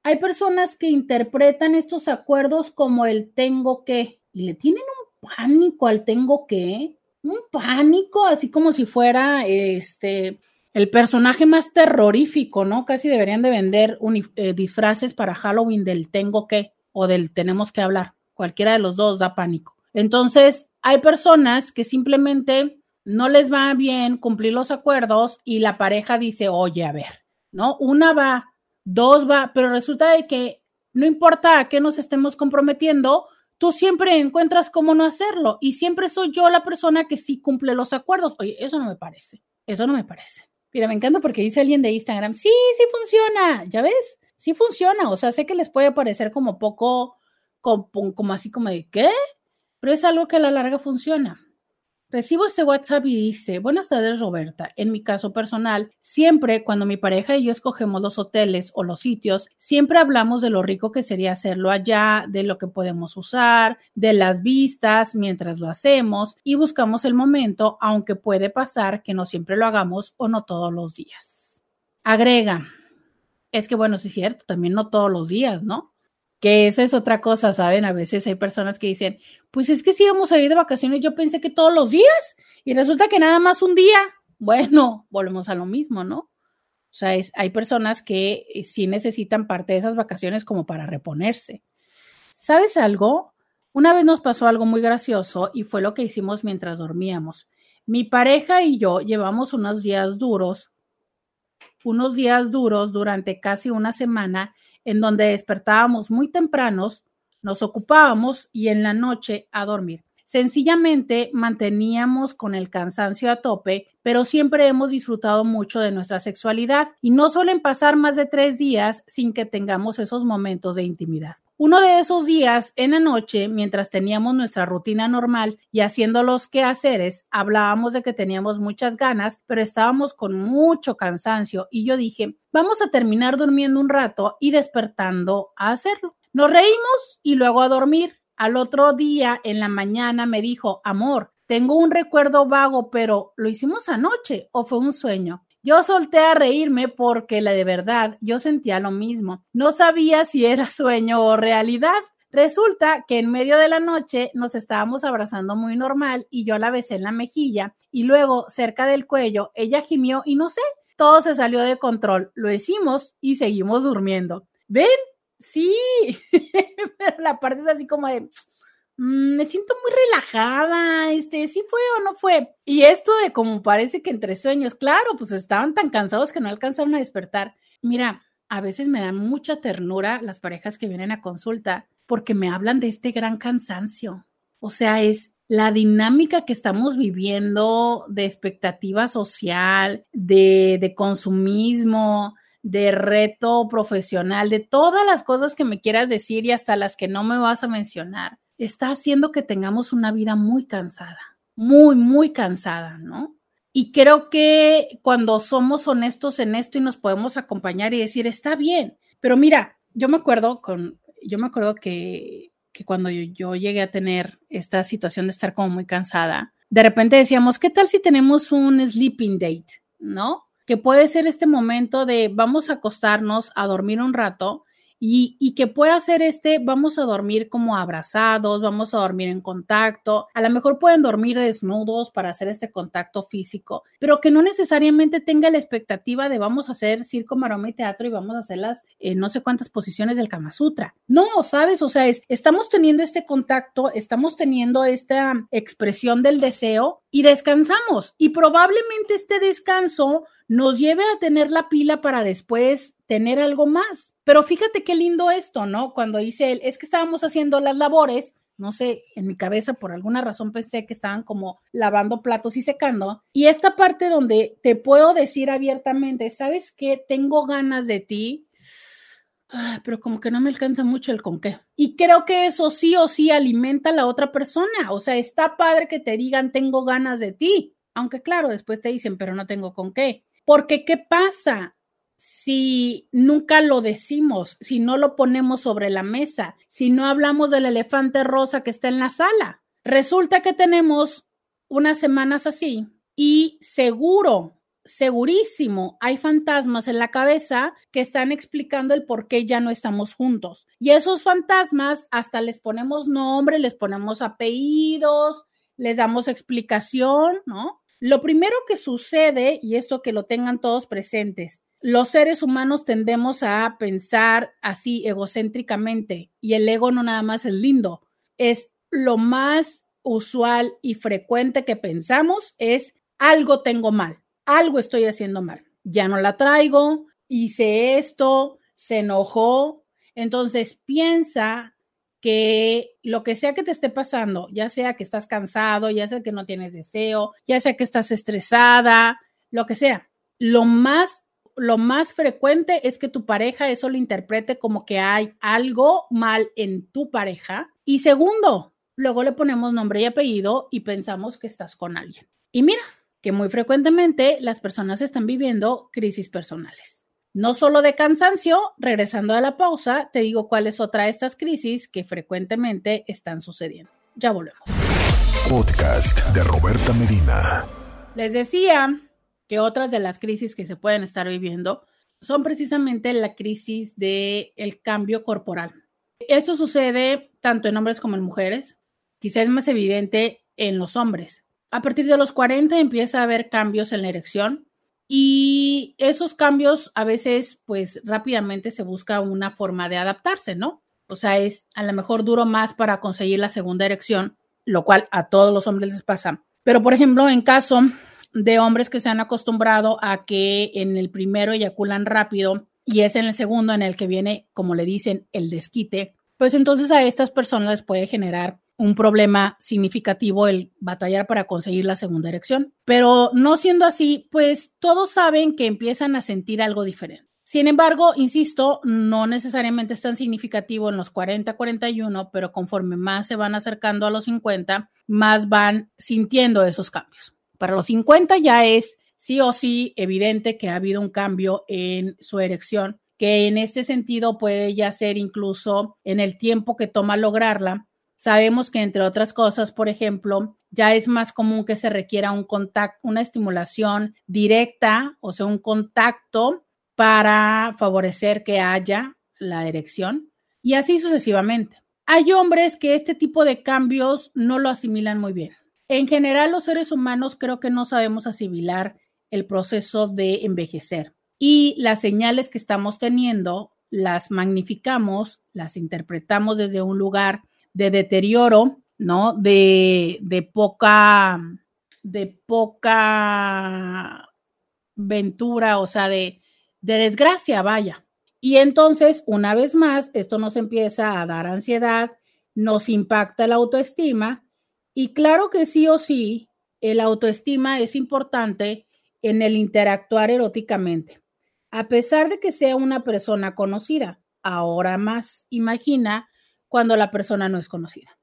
hay personas que interpretan estos acuerdos como el tengo que y le tienen un pánico al tengo que, un pánico, así como si fuera este el personaje más terrorífico, ¿no? Casi deberían de vender eh, disfraces para Halloween del tengo que o del tenemos que hablar. Cualquiera de los dos da pánico. Entonces, hay personas que simplemente no les va bien cumplir los acuerdos y la pareja dice, oye, a ver, ¿no? Una va dos va, pero resulta de que no importa a qué nos estemos comprometiendo, tú siempre encuentras cómo no hacerlo y siempre soy yo la persona que sí cumple los acuerdos. Oye, eso no me parece, eso no me parece. Mira, me encanta porque dice alguien de Instagram, sí, sí funciona, ¿ya ves? Sí funciona, o sea, sé que les puede parecer como poco, como, como así como de, ¿qué? Pero es algo que a la larga funciona. Recibo este WhatsApp y dice, buenas tardes Roberta, en mi caso personal, siempre cuando mi pareja y yo escogemos los hoteles o los sitios, siempre hablamos de lo rico que sería hacerlo allá, de lo que podemos usar, de las vistas mientras lo hacemos y buscamos el momento, aunque puede pasar que no siempre lo hagamos o no todos los días. Agrega, es que bueno, sí es cierto, también no todos los días, ¿no? Que esa es otra cosa, ¿saben? A veces hay personas que dicen, pues es que si vamos a ir de vacaciones, yo pensé que todos los días y resulta que nada más un día. Bueno, [laughs] volvemos a lo mismo, ¿no? O sea, es, hay personas que eh, sí necesitan parte de esas vacaciones como para reponerse. ¿Sabes algo? Una vez nos pasó algo muy gracioso y fue lo que hicimos mientras dormíamos. Mi pareja y yo llevamos unos días duros, unos días duros durante casi una semana en donde despertábamos muy tempranos, nos ocupábamos y en la noche a dormir. Sencillamente manteníamos con el cansancio a tope, pero siempre hemos disfrutado mucho de nuestra sexualidad y no suelen pasar más de tres días sin que tengamos esos momentos de intimidad. Uno de esos días, en la noche, mientras teníamos nuestra rutina normal y haciendo los quehaceres, hablábamos de que teníamos muchas ganas, pero estábamos con mucho cansancio y yo dije, vamos a terminar durmiendo un rato y despertando a hacerlo. Nos reímos y luego a dormir. Al otro día, en la mañana, me dijo, amor, tengo un recuerdo vago, pero ¿lo hicimos anoche o fue un sueño? Yo solté a reírme porque la de verdad yo sentía lo mismo. No sabía si era [laughs] sueño o realidad. Resulta que en medio de la noche nos estábamos abrazando muy normal y yo la besé en la mejilla y luego cerca del cuello ella gimió y no sé, todo se salió de control. Lo hicimos y seguimos durmiendo. ¿Ven? sí, [laughs] pero la parte es así como de, me siento muy relajada, este, sí fue o no fue. Y esto de como parece que entre sueños, claro, pues estaban tan cansados que no alcanzaron a despertar. Mira, a veces me dan mucha ternura las parejas que vienen a consulta porque me hablan de este gran cansancio. O sea, es la dinámica que estamos viviendo de expectativa social, de consumismo, de reto profesional, de todas las cosas que me quieras decir y hasta las que no me vas a mencionar, está haciendo que tengamos una vida muy cansada, muy, muy cansada, ¿no? Y creo que cuando somos honestos en esto y nos podemos acompañar y decir, está bien, pero mira, yo me acuerdo con, yo me acuerdo que, que cuando yo, yo llegué a tener esta situación de estar como muy cansada, de repente decíamos, ¿qué tal si tenemos un sleeping date? ¿No? que puede ser este momento de vamos a acostarnos a dormir un rato y, y, que pueda ser este, vamos a dormir como abrazados, vamos a dormir en contacto, a lo mejor pueden dormir desnudos para hacer este contacto físico, pero que no necesariamente tenga la expectativa de vamos a hacer circo, maroma y teatro y vamos a hacer las eh, no sé cuántas posiciones del Kama Sutra. No, ¿sabes? O sea, es, estamos teniendo este contacto, estamos teniendo esta expresión del deseo y descansamos y probablemente este descanso nos lleve a tener la pila para después tener algo más. Pero fíjate qué lindo esto, ¿no? Cuando dice él, es que estábamos haciendo las labores, no sé, en mi cabeza por alguna razón pensé que estaban como lavando platos y secando. Y esta parte donde te puedo decir abiertamente, ¿sabes qué? Tengo ganas de ti, pero como que no me alcanza mucho el con qué. Y creo que eso sí o sí alimenta a la otra persona. O sea, está padre que te digan, tengo ganas de ti. Aunque claro, después te dicen, pero no tengo con qué. Porque ¿qué pasa? Si nunca lo decimos, si no lo ponemos sobre la mesa, si no hablamos del elefante rosa que está en la sala. Resulta que tenemos unas semanas así y seguro, segurísimo, hay fantasmas en la cabeza que están explicando el por qué ya no estamos juntos. Y esos fantasmas hasta les ponemos nombre, les ponemos apellidos, les damos explicación, ¿no? Lo primero que sucede, y esto que lo tengan todos presentes, los seres humanos tendemos a pensar así egocéntricamente y el ego no nada más es lindo, es lo más usual y frecuente que pensamos es algo tengo mal, algo estoy haciendo mal, ya no la traigo, hice esto, se enojó, entonces piensa que lo que sea que te esté pasando, ya sea que estás cansado, ya sea que no tienes deseo, ya sea que estás estresada, lo que sea, lo más lo más frecuente es que tu pareja eso lo interprete como que hay algo mal en tu pareja. Y segundo, luego le ponemos nombre y apellido y pensamos que estás con alguien. Y mira, que muy frecuentemente las personas están viviendo crisis personales no solo de cansancio, regresando a la pausa, te digo cuál es otra de estas crisis que frecuentemente están sucediendo. Ya volvemos. Podcast de Roberta Medina. Les decía que otras de las crisis que se pueden estar viviendo son precisamente la crisis del el cambio corporal. Eso sucede tanto en hombres como en mujeres. Quizás es más evidente en los hombres. A partir de los 40 empieza a haber cambios en la erección, y esos cambios a veces, pues rápidamente se busca una forma de adaptarse, ¿no? O sea, es a lo mejor duro más para conseguir la segunda erección, lo cual a todos los hombres les pasa. Pero, por ejemplo, en caso de hombres que se han acostumbrado a que en el primero eyaculan rápido y es en el segundo en el que viene, como le dicen, el desquite, pues entonces a estas personas les puede generar un problema significativo el batallar para conseguir la segunda erección. Pero no siendo así, pues todos saben que empiezan a sentir algo diferente. Sin embargo, insisto, no necesariamente es tan significativo en los 40, 41, pero conforme más se van acercando a los 50, más van sintiendo esos cambios. Para los 50 ya es sí o sí evidente que ha habido un cambio en su erección, que en este sentido puede ya ser incluso en el tiempo que toma lograrla, Sabemos que, entre otras cosas, por ejemplo, ya es más común que se requiera un contacto, una estimulación directa, o sea, un contacto para favorecer que haya la erección y así sucesivamente. Hay hombres que este tipo de cambios no lo asimilan muy bien. En general, los seres humanos creo que no sabemos asimilar el proceso de envejecer y las señales que estamos teniendo las magnificamos, las interpretamos desde un lugar de deterioro, ¿no? De, de poca, de poca ventura, o sea, de, de desgracia, vaya. Y entonces, una vez más, esto nos empieza a dar ansiedad, nos impacta la autoestima y claro que sí o sí, el autoestima es importante en el interactuar eróticamente. A pesar de que sea una persona conocida, ahora más imagina cuando la persona no es conocida.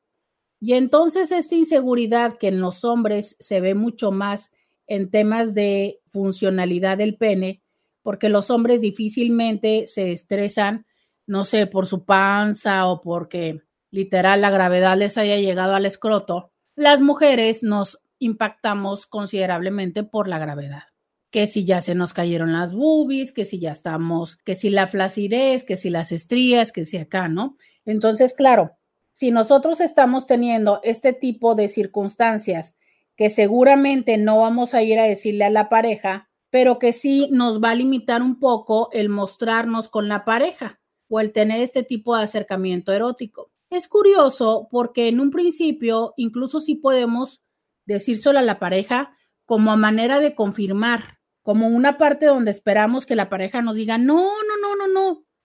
Y entonces esta inseguridad que en los hombres se ve mucho más en temas de funcionalidad del pene, porque los hombres difícilmente se estresan, no sé, por su panza o porque literal la gravedad les haya llegado al escroto, las mujeres nos impactamos considerablemente por la gravedad. Que si ya se nos cayeron las boobies, que si ya estamos, que si la flacidez, que si las estrías, que si acá, ¿no? Entonces, claro, si nosotros estamos teniendo este tipo de circunstancias que seguramente no vamos a ir a decirle a la pareja, pero que sí nos va a limitar un poco el mostrarnos con la pareja o el tener este tipo de acercamiento erótico. Es curioso porque en un principio incluso sí podemos decírselo a la pareja como a manera de confirmar, como una parte donde esperamos que la pareja nos diga, no, no, no, no, no,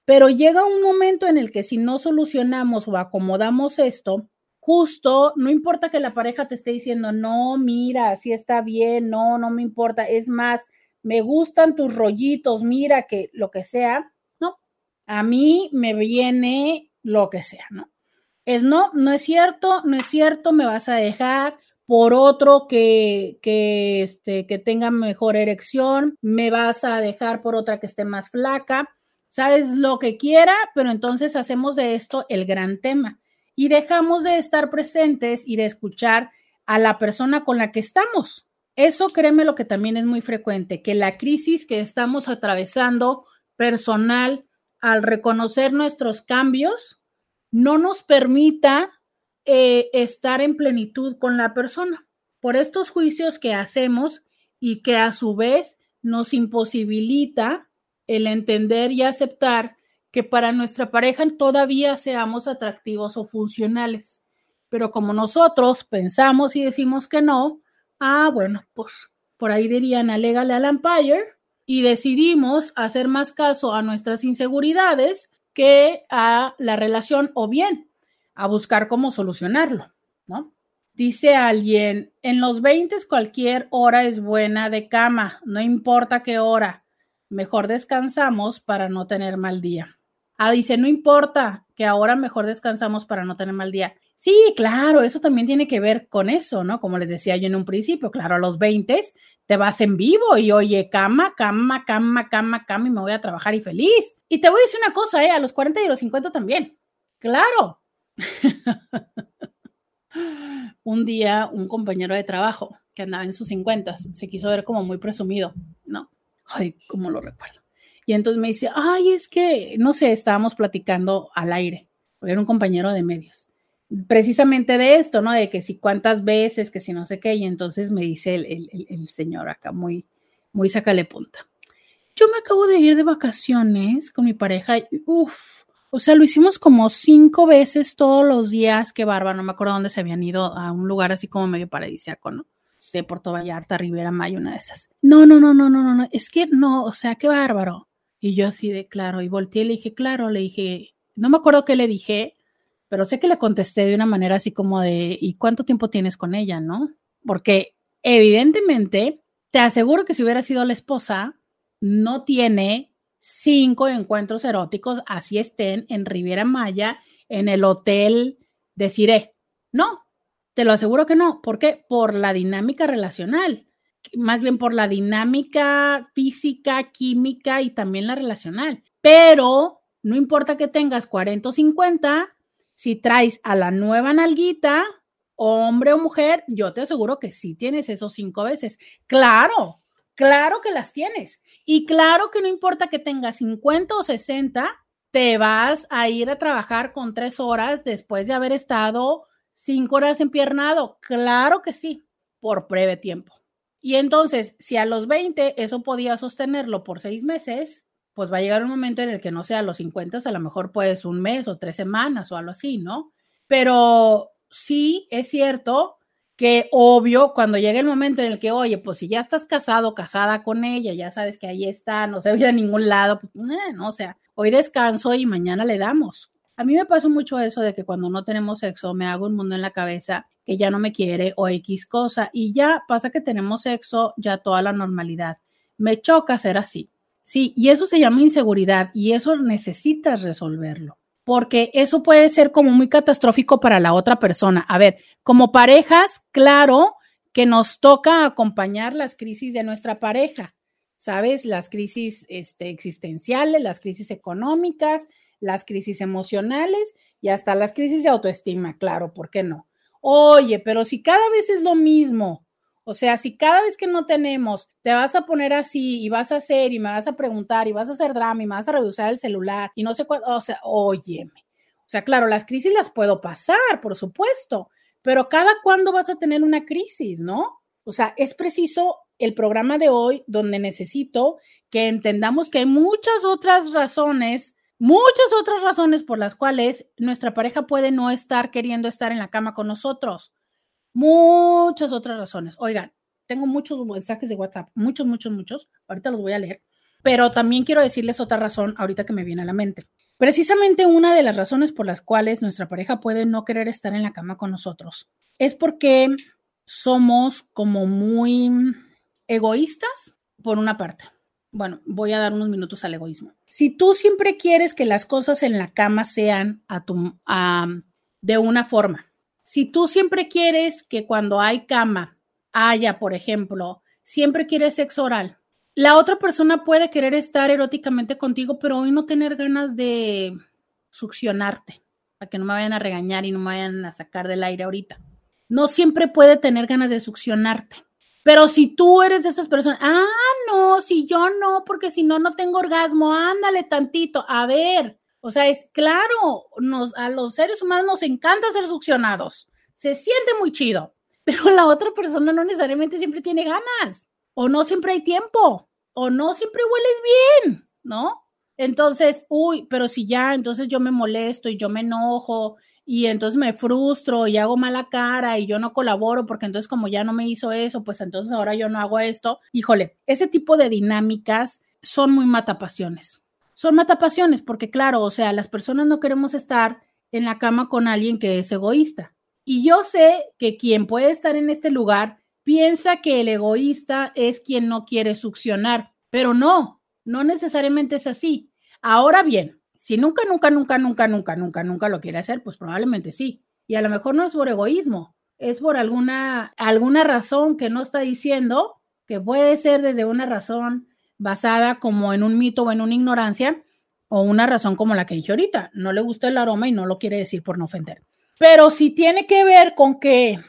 pero llega un momento en el que si no solucionamos o acomodamos esto, justo, no importa que la pareja te esté diciendo, no, mira, así está bien, no, no me importa, es más, me gustan tus rollitos, mira que lo que sea, no, a mí me viene lo que sea, ¿no? Es no, no es cierto, no es cierto, me vas a dejar por otro que, que, este, que tenga mejor erección, me vas a dejar por otra que esté más flaca, sabes lo que quiera, pero entonces hacemos de esto el gran tema y dejamos de estar presentes y de escuchar a la persona con la que estamos. Eso créeme lo que también es muy frecuente, que la crisis que estamos atravesando personal al reconocer nuestros cambios no nos permita eh, estar en plenitud con la persona. Por estos juicios que hacemos y que a su vez nos imposibilita el entender y aceptar que para nuestra pareja todavía seamos atractivos o funcionales. Pero como nosotros pensamos y decimos que no, ah, bueno, pues por ahí dirían, alégale al Empire y decidimos hacer más caso a nuestras inseguridades que a la relación o bien a buscar cómo solucionarlo, ¿no? Dice alguien, en los 20 cualquier hora es buena de cama, no importa qué hora, mejor descansamos para no tener mal día. Ah, dice, no importa, que ahora mejor descansamos para no tener mal día. Sí, claro, eso también tiene que ver con eso, ¿no? Como les decía yo en un principio, claro, a los 20 te vas en vivo y oye, cama, cama, cama, cama, cama y me voy a trabajar y feliz. Y te voy a decir una cosa, ¿eh? A los 40 y a los 50 también. Claro. [laughs] un día un compañero de trabajo que andaba en sus 50 se quiso ver como muy presumido, ¿no? Ay, cómo lo recuerdo. Y entonces me dice, ay, es que, no sé, estábamos platicando al aire, porque era un compañero de medios, precisamente de esto, ¿no? De que si cuántas veces, que si no sé qué, y entonces me dice el, señor acá, muy, muy sácale punta. Yo me acabo de ir de vacaciones con mi pareja y, uff, o sea, lo hicimos como cinco veces todos los días, qué bárbaro, no me acuerdo dónde se habían ido, a un lugar así como medio paradisíaco, ¿no? De Puerto Vallarta, Rivera Maya, una de esas. No, no, no, no, no, no, no, es que no, o sea, qué bárbaro. Y yo así de claro, y volteé y le dije, claro, le dije, no me acuerdo qué le dije, pero sé que le contesté de una manera así como de, ¿y cuánto tiempo tienes con ella, no? Porque evidentemente, te aseguro que si hubiera sido la esposa, no tiene cinco encuentros eróticos, así estén en Riviera Maya, en el hotel de Cire. No, te lo aseguro que no. ¿Por qué? Por la dinámica relacional más bien por la dinámica física, química y también la relacional. Pero no importa que tengas 40 o 50, si traes a la nueva nalguita, hombre o mujer, yo te aseguro que sí tienes esos cinco veces. Claro, claro que las tienes. Y claro que no importa que tengas 50 o 60, te vas a ir a trabajar con tres horas después de haber estado cinco horas empiernado. Claro que sí, por breve tiempo. Y entonces, si a los 20 eso podía sostenerlo por seis meses, pues va a llegar un momento en el que no sea a los 50, a lo mejor puedes un mes o tres semanas o algo así, ¿no? Pero sí es cierto que obvio, cuando llegue el momento en el que, oye, pues si ya estás casado, casada con ella, ya sabes que ahí está, no se ve a ningún lado, pues, eh, no, o sea, hoy descanso y mañana le damos. A mí me pasa mucho eso de que cuando no tenemos sexo me hago un mundo en la cabeza que ya no me quiere o X cosa y ya pasa que tenemos sexo, ya toda la normalidad. Me choca ser así. Sí, y eso se llama inseguridad y eso necesitas resolverlo porque eso puede ser como muy catastrófico para la otra persona. A ver, como parejas, claro que nos toca acompañar las crisis de nuestra pareja, ¿sabes? Las crisis este, existenciales, las crisis económicas, las crisis emocionales y hasta las crisis de autoestima, claro, ¿por qué no? Oye, pero si cada vez es lo mismo, o sea, si cada vez que no tenemos te vas a poner así y vas a hacer y me vas a preguntar y vas a hacer drama y me vas a reducir el celular y no sé cuánto, o sea, óyeme. O sea, claro, las crisis las puedo pasar, por supuesto, pero cada cuándo vas a tener una crisis, ¿no? O sea, es preciso el programa de hoy donde necesito que entendamos que hay muchas otras razones, muchas otras razones por las cuales nuestra pareja puede no estar queriendo estar en la cama con nosotros muchas otras razones. Oigan, tengo muchos mensajes de WhatsApp, muchos, muchos, muchos. Ahorita los voy a leer. Pero también quiero decirles otra razón ahorita que me viene a la mente. Precisamente una de las razones por las cuales nuestra pareja puede no querer estar en la cama con nosotros es porque somos como muy egoístas, por una parte. Bueno, voy a dar unos minutos al egoísmo. Si tú siempre quieres que las cosas en la cama sean a tu, de una forma, si tú siempre quieres que cuando hay cama haya, por ejemplo, siempre quieres sexo oral, la otra persona puede querer estar eróticamente contigo, pero hoy no tener ganas de succionarte, para que no me vayan a regañar y no me vayan a sacar del aire ahorita. No siempre puede tener ganas de succionarte. Pero si tú eres de esas personas, ah, no, si yo no, porque si no, no tengo orgasmo, ándale tantito. A ver, o sea, es claro, nos, a los seres humanos nos encanta ser succionados. Se siente muy chido, [laughs] pero la otra persona no necesariamente siempre tiene ganas, o no siempre hay tiempo, o no siempre hueles bien, ¿no? Entonces, uy, pero si ya, entonces yo me molesto y yo me enojo y entonces me frustro y hago mala cara y yo no colaboro porque entonces como ya no me hizo eso, pues entonces ahora yo no hago esto. Híjole, ese tipo de dinámicas son muy matapasiones son matapasiones, porque claro, o sea, las personas no queremos estar en la cama con alguien que es egoísta. Y yo sé que quien puede estar en este lugar piensa que el egoísta es quien no quiere succionar, pero no, no necesariamente es así. Ahora bien, si nunca, nunca, nunca, nunca, nunca, nunca, nunca lo quiere hacer, pues probablemente sí. Y a lo mejor no es por egoísmo, es por alguna, alguna razón que no está diciendo, que puede ser desde una razón basada como en un mito o en una ignorancia o una razón como la que dije ahorita. No le gusta el aroma y no lo quiere decir por no ofender. Pero si tiene que ver con que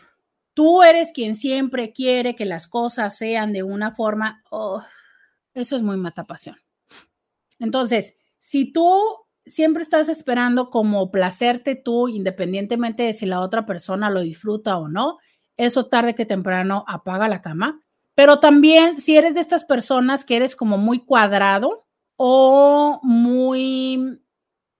tú eres quien siempre quiere que las cosas sean de una forma, oh, eso es muy matapasión. Entonces, si tú siempre estás esperando como placerte tú, independientemente de si la otra persona lo disfruta o no, eso tarde que temprano apaga la cama pero también si eres de estas personas que eres como muy cuadrado o muy,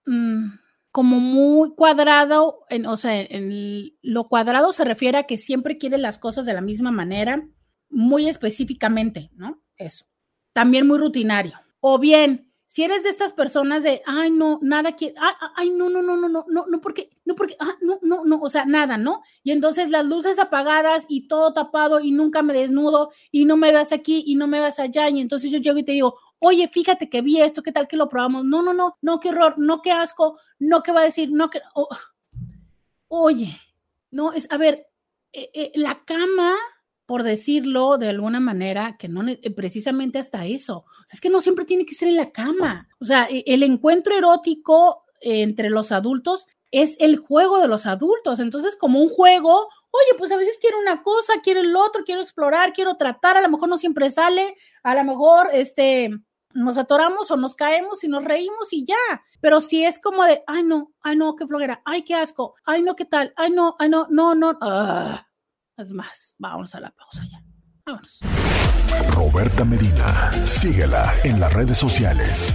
mm, como muy cuadrado, en, o sea, en lo cuadrado se refiere a que siempre quieres las cosas de la misma manera, muy específicamente, ¿no? Eso. También muy rutinario. O bien, si eres de estas personas de, ay, no, nada ah, ah, ay, no, no, no, no, no, no, no, porque, no, porque, ah, no, no, no, o sea, nada, ¿no? Y entonces las luces apagadas y todo tapado y nunca me desnudo y no me vas aquí y no me vas allá. Y entonces yo llego y te digo, oye, fíjate que vi esto, ¿qué tal que lo probamos? No, no, no, no, qué horror, no, qué asco, no, qué va a decir, no, que, oye, no, es, a ver, eh, eh, la cama por decirlo de alguna manera, que no eh, precisamente hasta eso. es que no siempre tiene que ser en la cama. O sea, e, el encuentro erótico entre los adultos es el juego de los adultos. Entonces, como un juego, oye, pues a veces quiero una cosa, quiero el otro, quiero explorar, quiero tratar, a lo mejor no siempre sale, a lo mejor este nos atoramos o nos caemos y nos reímos y ya. Pero si es como de, ay no, ay no, qué flojera, ay qué asco, ay no, qué tal, ay no, ay no, no, no, ah. Es más, vamos a la pausa ya. Vámonos. Roberta Medina, síguela en las redes sociales.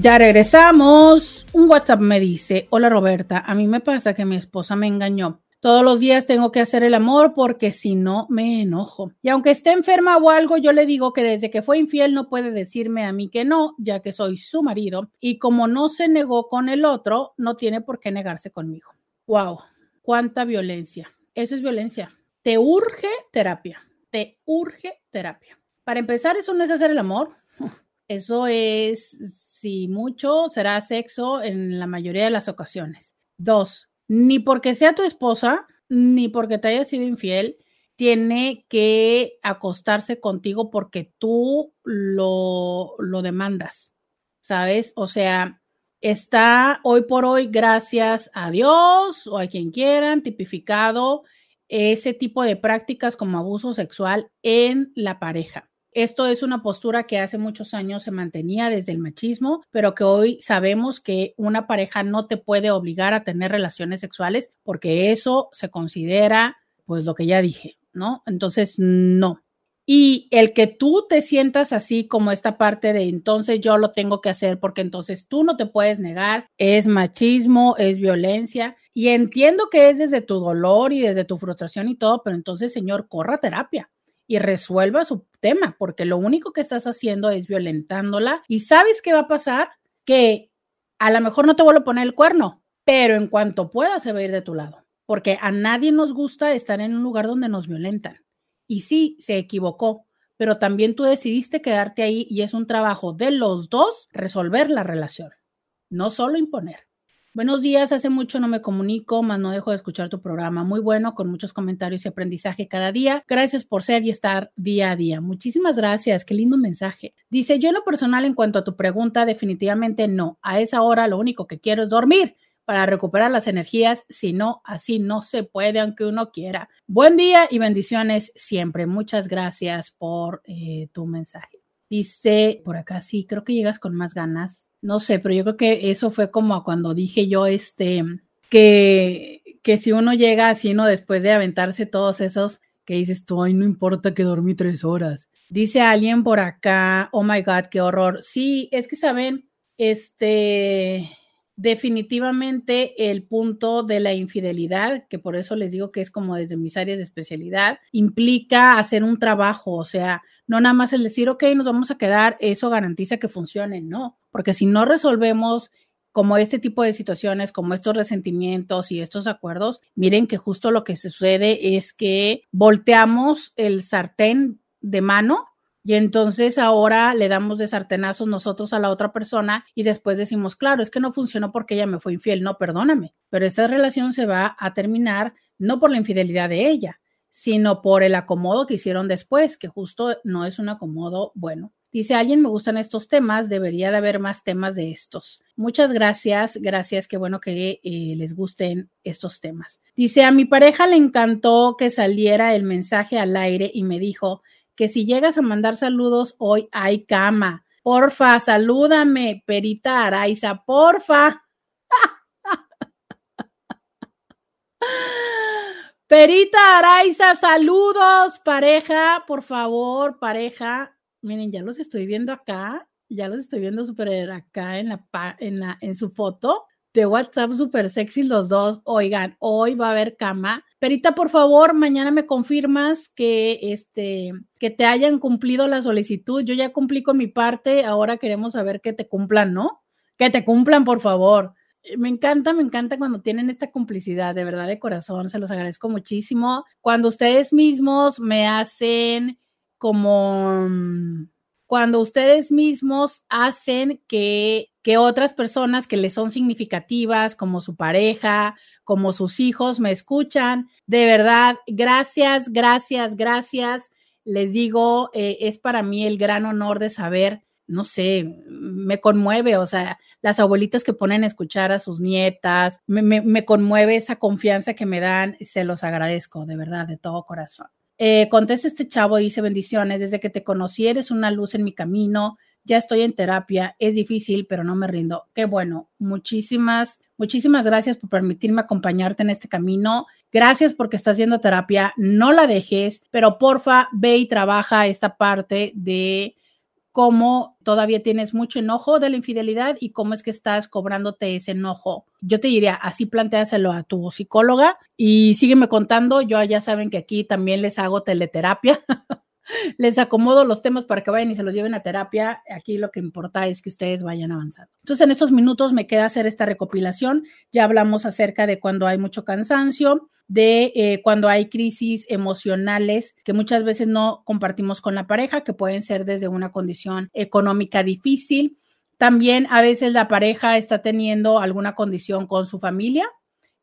Ya regresamos. Un WhatsApp me dice, hola Roberta, a mí me pasa que mi esposa me engañó. Todos los días tengo que hacer el amor porque si no me enojo. Y aunque esté enferma o algo, yo le digo que desde que fue infiel no puede decirme a mí que no, ya que soy su marido. Y como no se negó con el otro, no tiene por qué negarse conmigo. Wow, cuánta violencia. Eso es violencia. Te urge terapia. Te urge terapia. Para empezar, eso no es hacer el amor. [laughs] Eso es, si mucho, será sexo en la mayoría de las ocasiones. Dos, ni porque sea tu esposa, ni porque te haya sido infiel, tiene que acostarse contigo porque tú lo, lo demandas, ¿sabes? O sea, está hoy por hoy, gracias a Dios o a quien quieran, tipificado ese tipo de prácticas como abuso sexual en la pareja. Esto es una postura que hace muchos años se mantenía desde el machismo, pero que hoy sabemos que una pareja no te puede obligar a tener relaciones sexuales porque eso se considera, pues lo que ya dije, ¿no? Entonces, no. Y el que tú te sientas así como esta parte de entonces yo lo tengo que hacer porque entonces tú no te puedes negar, es machismo, es violencia. Y entiendo que es desde tu dolor y desde tu frustración y todo, pero entonces, señor, corra terapia y resuelva su tema, porque lo único que estás haciendo es violentándola y sabes qué va a pasar, que a lo mejor no te vuelvo a poner el cuerno, pero en cuanto pueda se va a ir de tu lado, porque a nadie nos gusta estar en un lugar donde nos violentan. Y sí, se equivocó, pero también tú decidiste quedarte ahí y es un trabajo de los dos resolver la relación, no solo imponer. Buenos días, hace mucho no me comunico, más no dejo de escuchar tu programa. Muy bueno, con muchos comentarios y aprendizaje cada día. Gracias por ser y estar día a día. Muchísimas gracias, qué lindo mensaje. Dice, yo en lo personal, en cuanto a tu pregunta, definitivamente no. A esa hora lo único que quiero es dormir para recuperar las energías, si no, así no se puede, aunque uno quiera. Buen día y bendiciones siempre. Muchas gracias por eh, tu mensaje. Dice por acá, sí, creo que llegas con más ganas no sé, pero yo creo que eso fue como cuando dije yo, este, que, que si uno llega así, ¿no? Después de aventarse todos esos que dices tú, ay, no importa que dormí tres horas. Dice alguien por acá, oh my God, qué horror. Sí, es que saben, este, definitivamente el punto de la infidelidad, que por eso les digo que es como desde mis áreas de especialidad, implica hacer un trabajo, o sea, no nada más el decir, ok, nos vamos a quedar, eso garantiza que funcione, no, porque si no resolvemos como este tipo de situaciones, como estos resentimientos y estos acuerdos, miren que justo lo que sucede es que volteamos el sartén de mano y entonces ahora le damos de sartenazos nosotros a la otra persona y después decimos, claro, es que no funcionó porque ella me fue infiel, no, perdóname, pero esta relación se va a terminar no por la infidelidad de ella, sino por el acomodo que hicieron después, que justo no es un acomodo bueno. Dice alguien, me gustan estos temas, debería de haber más temas de estos. Muchas gracias, gracias, qué bueno que eh, les gusten estos temas. Dice, a mi pareja le encantó que saliera el mensaje al aire y me dijo que si llegas a mandar saludos hoy hay cama. Porfa, salúdame, Perita Araiza, porfa. [laughs] Perita Araiza, saludos, pareja, por favor, pareja. Miren, ya los estoy viendo acá, ya los estoy viendo súper acá en la, en la, en su foto de WhatsApp súper sexy los dos. Oigan, hoy va a haber cama. Perita, por favor, mañana me confirmas que este que te hayan cumplido la solicitud. Yo ya cumplí con mi parte, ahora queremos saber que te cumplan, ¿no? Que te cumplan, por favor. Me encanta, me encanta cuando tienen esta complicidad, de verdad, de corazón, se los agradezco muchísimo. Cuando ustedes mismos me hacen como, cuando ustedes mismos hacen que, que otras personas que les son significativas, como su pareja, como sus hijos, me escuchan, de verdad, gracias, gracias, gracias. Les digo, eh, es para mí el gran honor de saber no sé, me conmueve, o sea, las abuelitas que ponen a escuchar a sus nietas, me, conmueve esa confianza que me dan, se los agradezco, de verdad, de todo corazón. Eh, contesta este chavo, dice bendiciones, desde que te conocí eres una luz en mi camino, ya estoy en terapia, es difícil, pero no me rindo. Qué bueno, muchísimas, muchísimas gracias por permitirme acompañarte en este camino. Gracias porque estás yendo a terapia, no la dejes, pero porfa, ve y trabaja esta parte de cómo todavía tienes mucho enojo de la infidelidad y cómo es que estás cobrándote ese enojo. Yo te diría, así planteaselo a tu psicóloga y sígueme contando. Yo ya saben que aquí también les hago teleterapia. [laughs] les acomodo los temas para que vayan y se los lleven a terapia. Aquí lo que importa es que ustedes vayan avanzando. Entonces, en estos minutos me queda hacer esta recopilación. Ya hablamos acerca de cuando hay mucho cansancio, de eh, cuando hay crisis emocionales que muchas veces no compartimos con la pareja, que pueden ser desde una condición económica difícil. También a veces la pareja está teniendo alguna condición con su familia,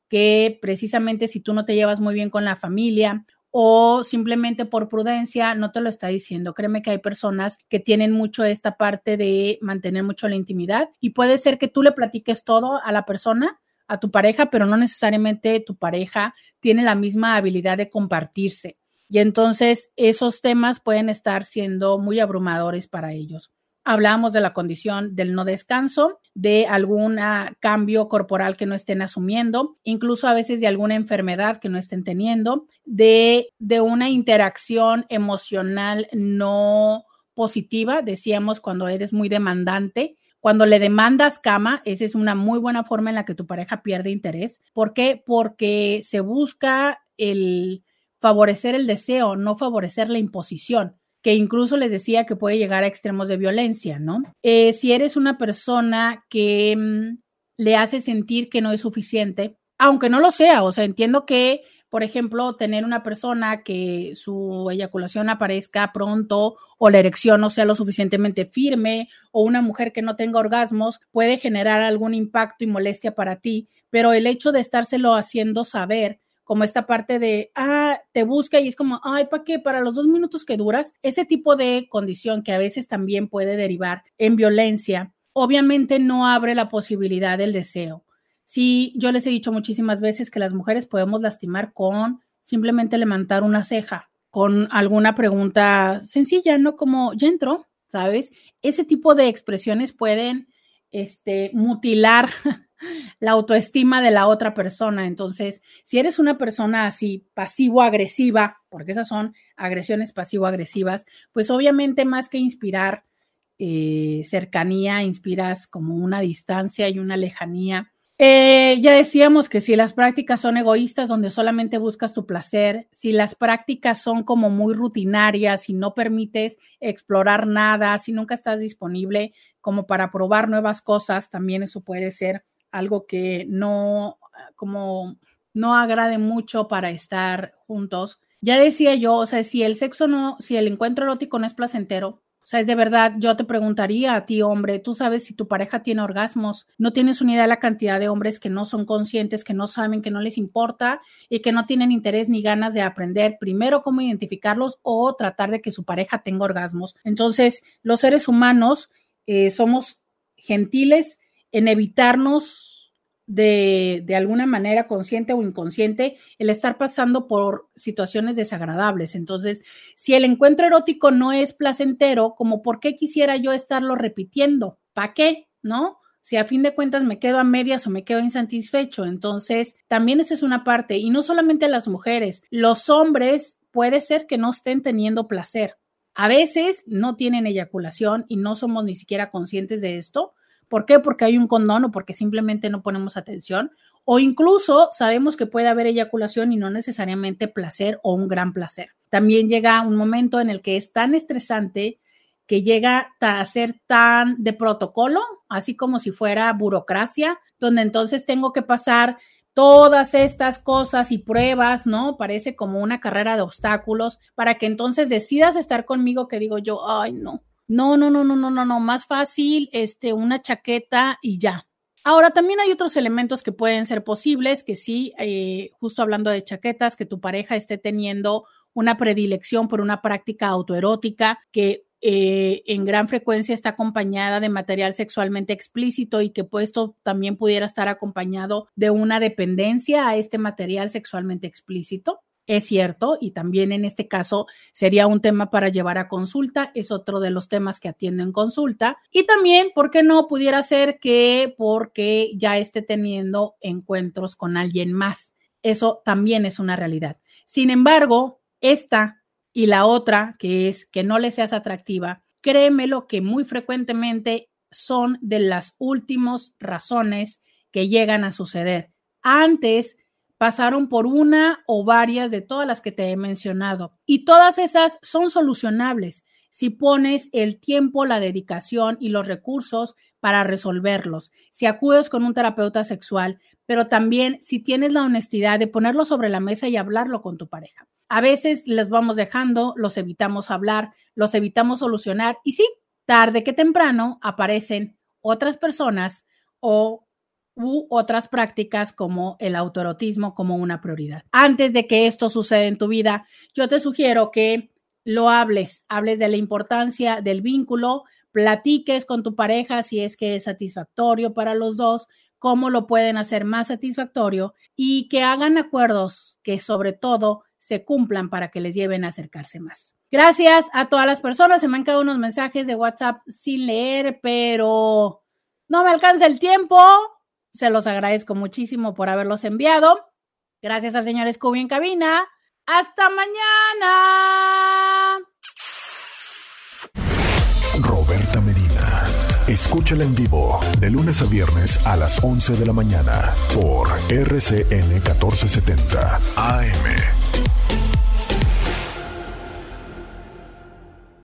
que precisamente si tú no te llevas muy bien con la familia o simplemente por prudencia no te lo está diciendo. Créeme que hay personas que tienen mucho esta parte de mantener mucho la intimidad y puede ser que tú le platiques todo a la persona, a tu pareja, pero no necesariamente tu pareja tiene la misma habilidad de compartirse. Y entonces esos temas pueden estar siendo muy abrumadores para ellos. Hablamos de la condición del no descanso, de algún cambio corporal que no estén asumiendo, incluso a veces de alguna enfermedad que no estén teniendo, de, de una interacción emocional no positiva, decíamos cuando eres muy demandante, cuando le demandas cama, esa es una muy buena forma en la que tu pareja pierde interés. ¿Por qué? Porque se busca el favorecer el deseo, no favorecer la imposición que incluso les decía que puede llegar a extremos de violencia, ¿no? Eh, si eres una persona que mm, le hace sentir que no es suficiente, aunque no lo sea, o sea, entiendo que, por ejemplo, tener una persona que su eyaculación aparezca pronto o la erección no sea lo suficientemente firme o una mujer que no tenga orgasmos puede generar algún impacto y molestia para ti, pero el hecho de estárselo haciendo saber como esta parte de, ah, te busca y es como, ay, ¿para qué? Para los dos minutos que duras, ese tipo de condición que a veces también puede derivar en violencia, obviamente no abre la posibilidad del deseo. Sí, yo les he dicho muchísimas veces que las mujeres podemos lastimar con simplemente levantar una ceja, con alguna pregunta sencilla, ¿no? Como, ya entró, ¿sabes? Ese tipo de expresiones pueden, este, mutilar la autoestima de la otra persona. Entonces, si eres una persona así pasivo-agresiva, porque esas son agresiones pasivo-agresivas, pues obviamente más que inspirar eh, cercanía, inspiras como una distancia y una lejanía. Eh, ya decíamos que si las prácticas son egoístas, donde solamente buscas tu placer, si las prácticas son como muy rutinarias, si no permites explorar nada, si nunca estás disponible como para probar nuevas cosas, también eso puede ser algo que no, como no agrade mucho para estar juntos. Ya decía yo, o sea, si el sexo no, si el encuentro erótico no es placentero, o sea, es de verdad, yo te preguntaría a ti, hombre, tú sabes si tu pareja tiene orgasmos, no tienes unidad de la cantidad de hombres que no son conscientes, que no saben, que no les importa y que no tienen interés ni ganas de aprender primero cómo identificarlos o tratar de que su pareja tenga orgasmos. Entonces, los seres humanos eh, somos gentiles en evitarnos de, de, alguna manera consciente o inconsciente el estar pasando por situaciones desagradables. Entonces, si el encuentro erótico no es placentero, como por qué quisiera yo estarlo repitiendo? ¿Para qué? ¿No? Si a fin de cuentas me quedo a medias o me quedo insatisfecho. Entonces, también esa es una parte. Y no solamente las mujeres, los hombres puede ser que no estén teniendo placer. A veces no tienen eyaculación y no somos ni siquiera conscientes de esto, ¿Por qué? Porque hay un condón o porque simplemente no ponemos atención. O incluso sabemos que puede haber eyaculación y no necesariamente placer o un gran placer. También llega un momento en el que es tan estresante que llega a ser tan de protocolo, así como si fuera burocracia, donde entonces tengo que pasar todas estas cosas y pruebas, ¿no? Parece como una carrera de obstáculos para que entonces decidas estar conmigo que digo yo, ay, no, no, no, no, no, no, no, no, más fácil, este, una chaqueta y ya. Ahora, también hay otros elementos que pueden ser posibles, que sí, eh, justo hablando de chaquetas, que tu pareja esté teniendo una predilección por una práctica autoerótica que eh, en gran frecuencia está acompañada de material sexualmente explícito y que puesto también pudiera estar acompañado de una dependencia a este material sexualmente explícito es cierto, y también en este caso sería un tema para llevar a consulta, es otro de los temas que atiendo en consulta. Y también, ¿por qué no pudiera ser que porque ya esté teniendo encuentros con alguien más? Eso también es una realidad. Sin embargo, esta y la otra, que es que no le seas atractiva, créeme lo que muy frecuentemente son de las últimas razones que llegan a suceder. Antes pasaron por una o varias de todas las que te he mencionado y todas esas son solucionables si pones el tiempo, la dedicación y los recursos para resolverlos, si acudes con un terapeuta sexual, pero también si tienes la honestidad de ponerlo sobre la mesa y hablarlo con tu pareja. A veces les vamos dejando, los evitamos hablar, los evitamos solucionar y sí, tarde que temprano aparecen otras personas o otras prácticas como el autoerotismo como una prioridad. Antes de que esto suceda en tu vida, yo te sugiero que lo hables, hables de la importancia del vínculo, platiques con tu pareja si es que es satisfactorio para los dos, cómo lo pueden hacer más satisfactorio y que hagan acuerdos que sobre todo se cumplan para que les lleven a acercarse más. Gracias a todas las personas. Se me han quedado unos mensajes de WhatsApp sin leer, pero no me alcanza el tiempo. Se los agradezco muchísimo por haberlos enviado. Gracias al señor Scooby en cabina. Hasta mañana. Roberta Medina. Escúchala en vivo de lunes a viernes a las 11 de la mañana por RCN 1470 AM.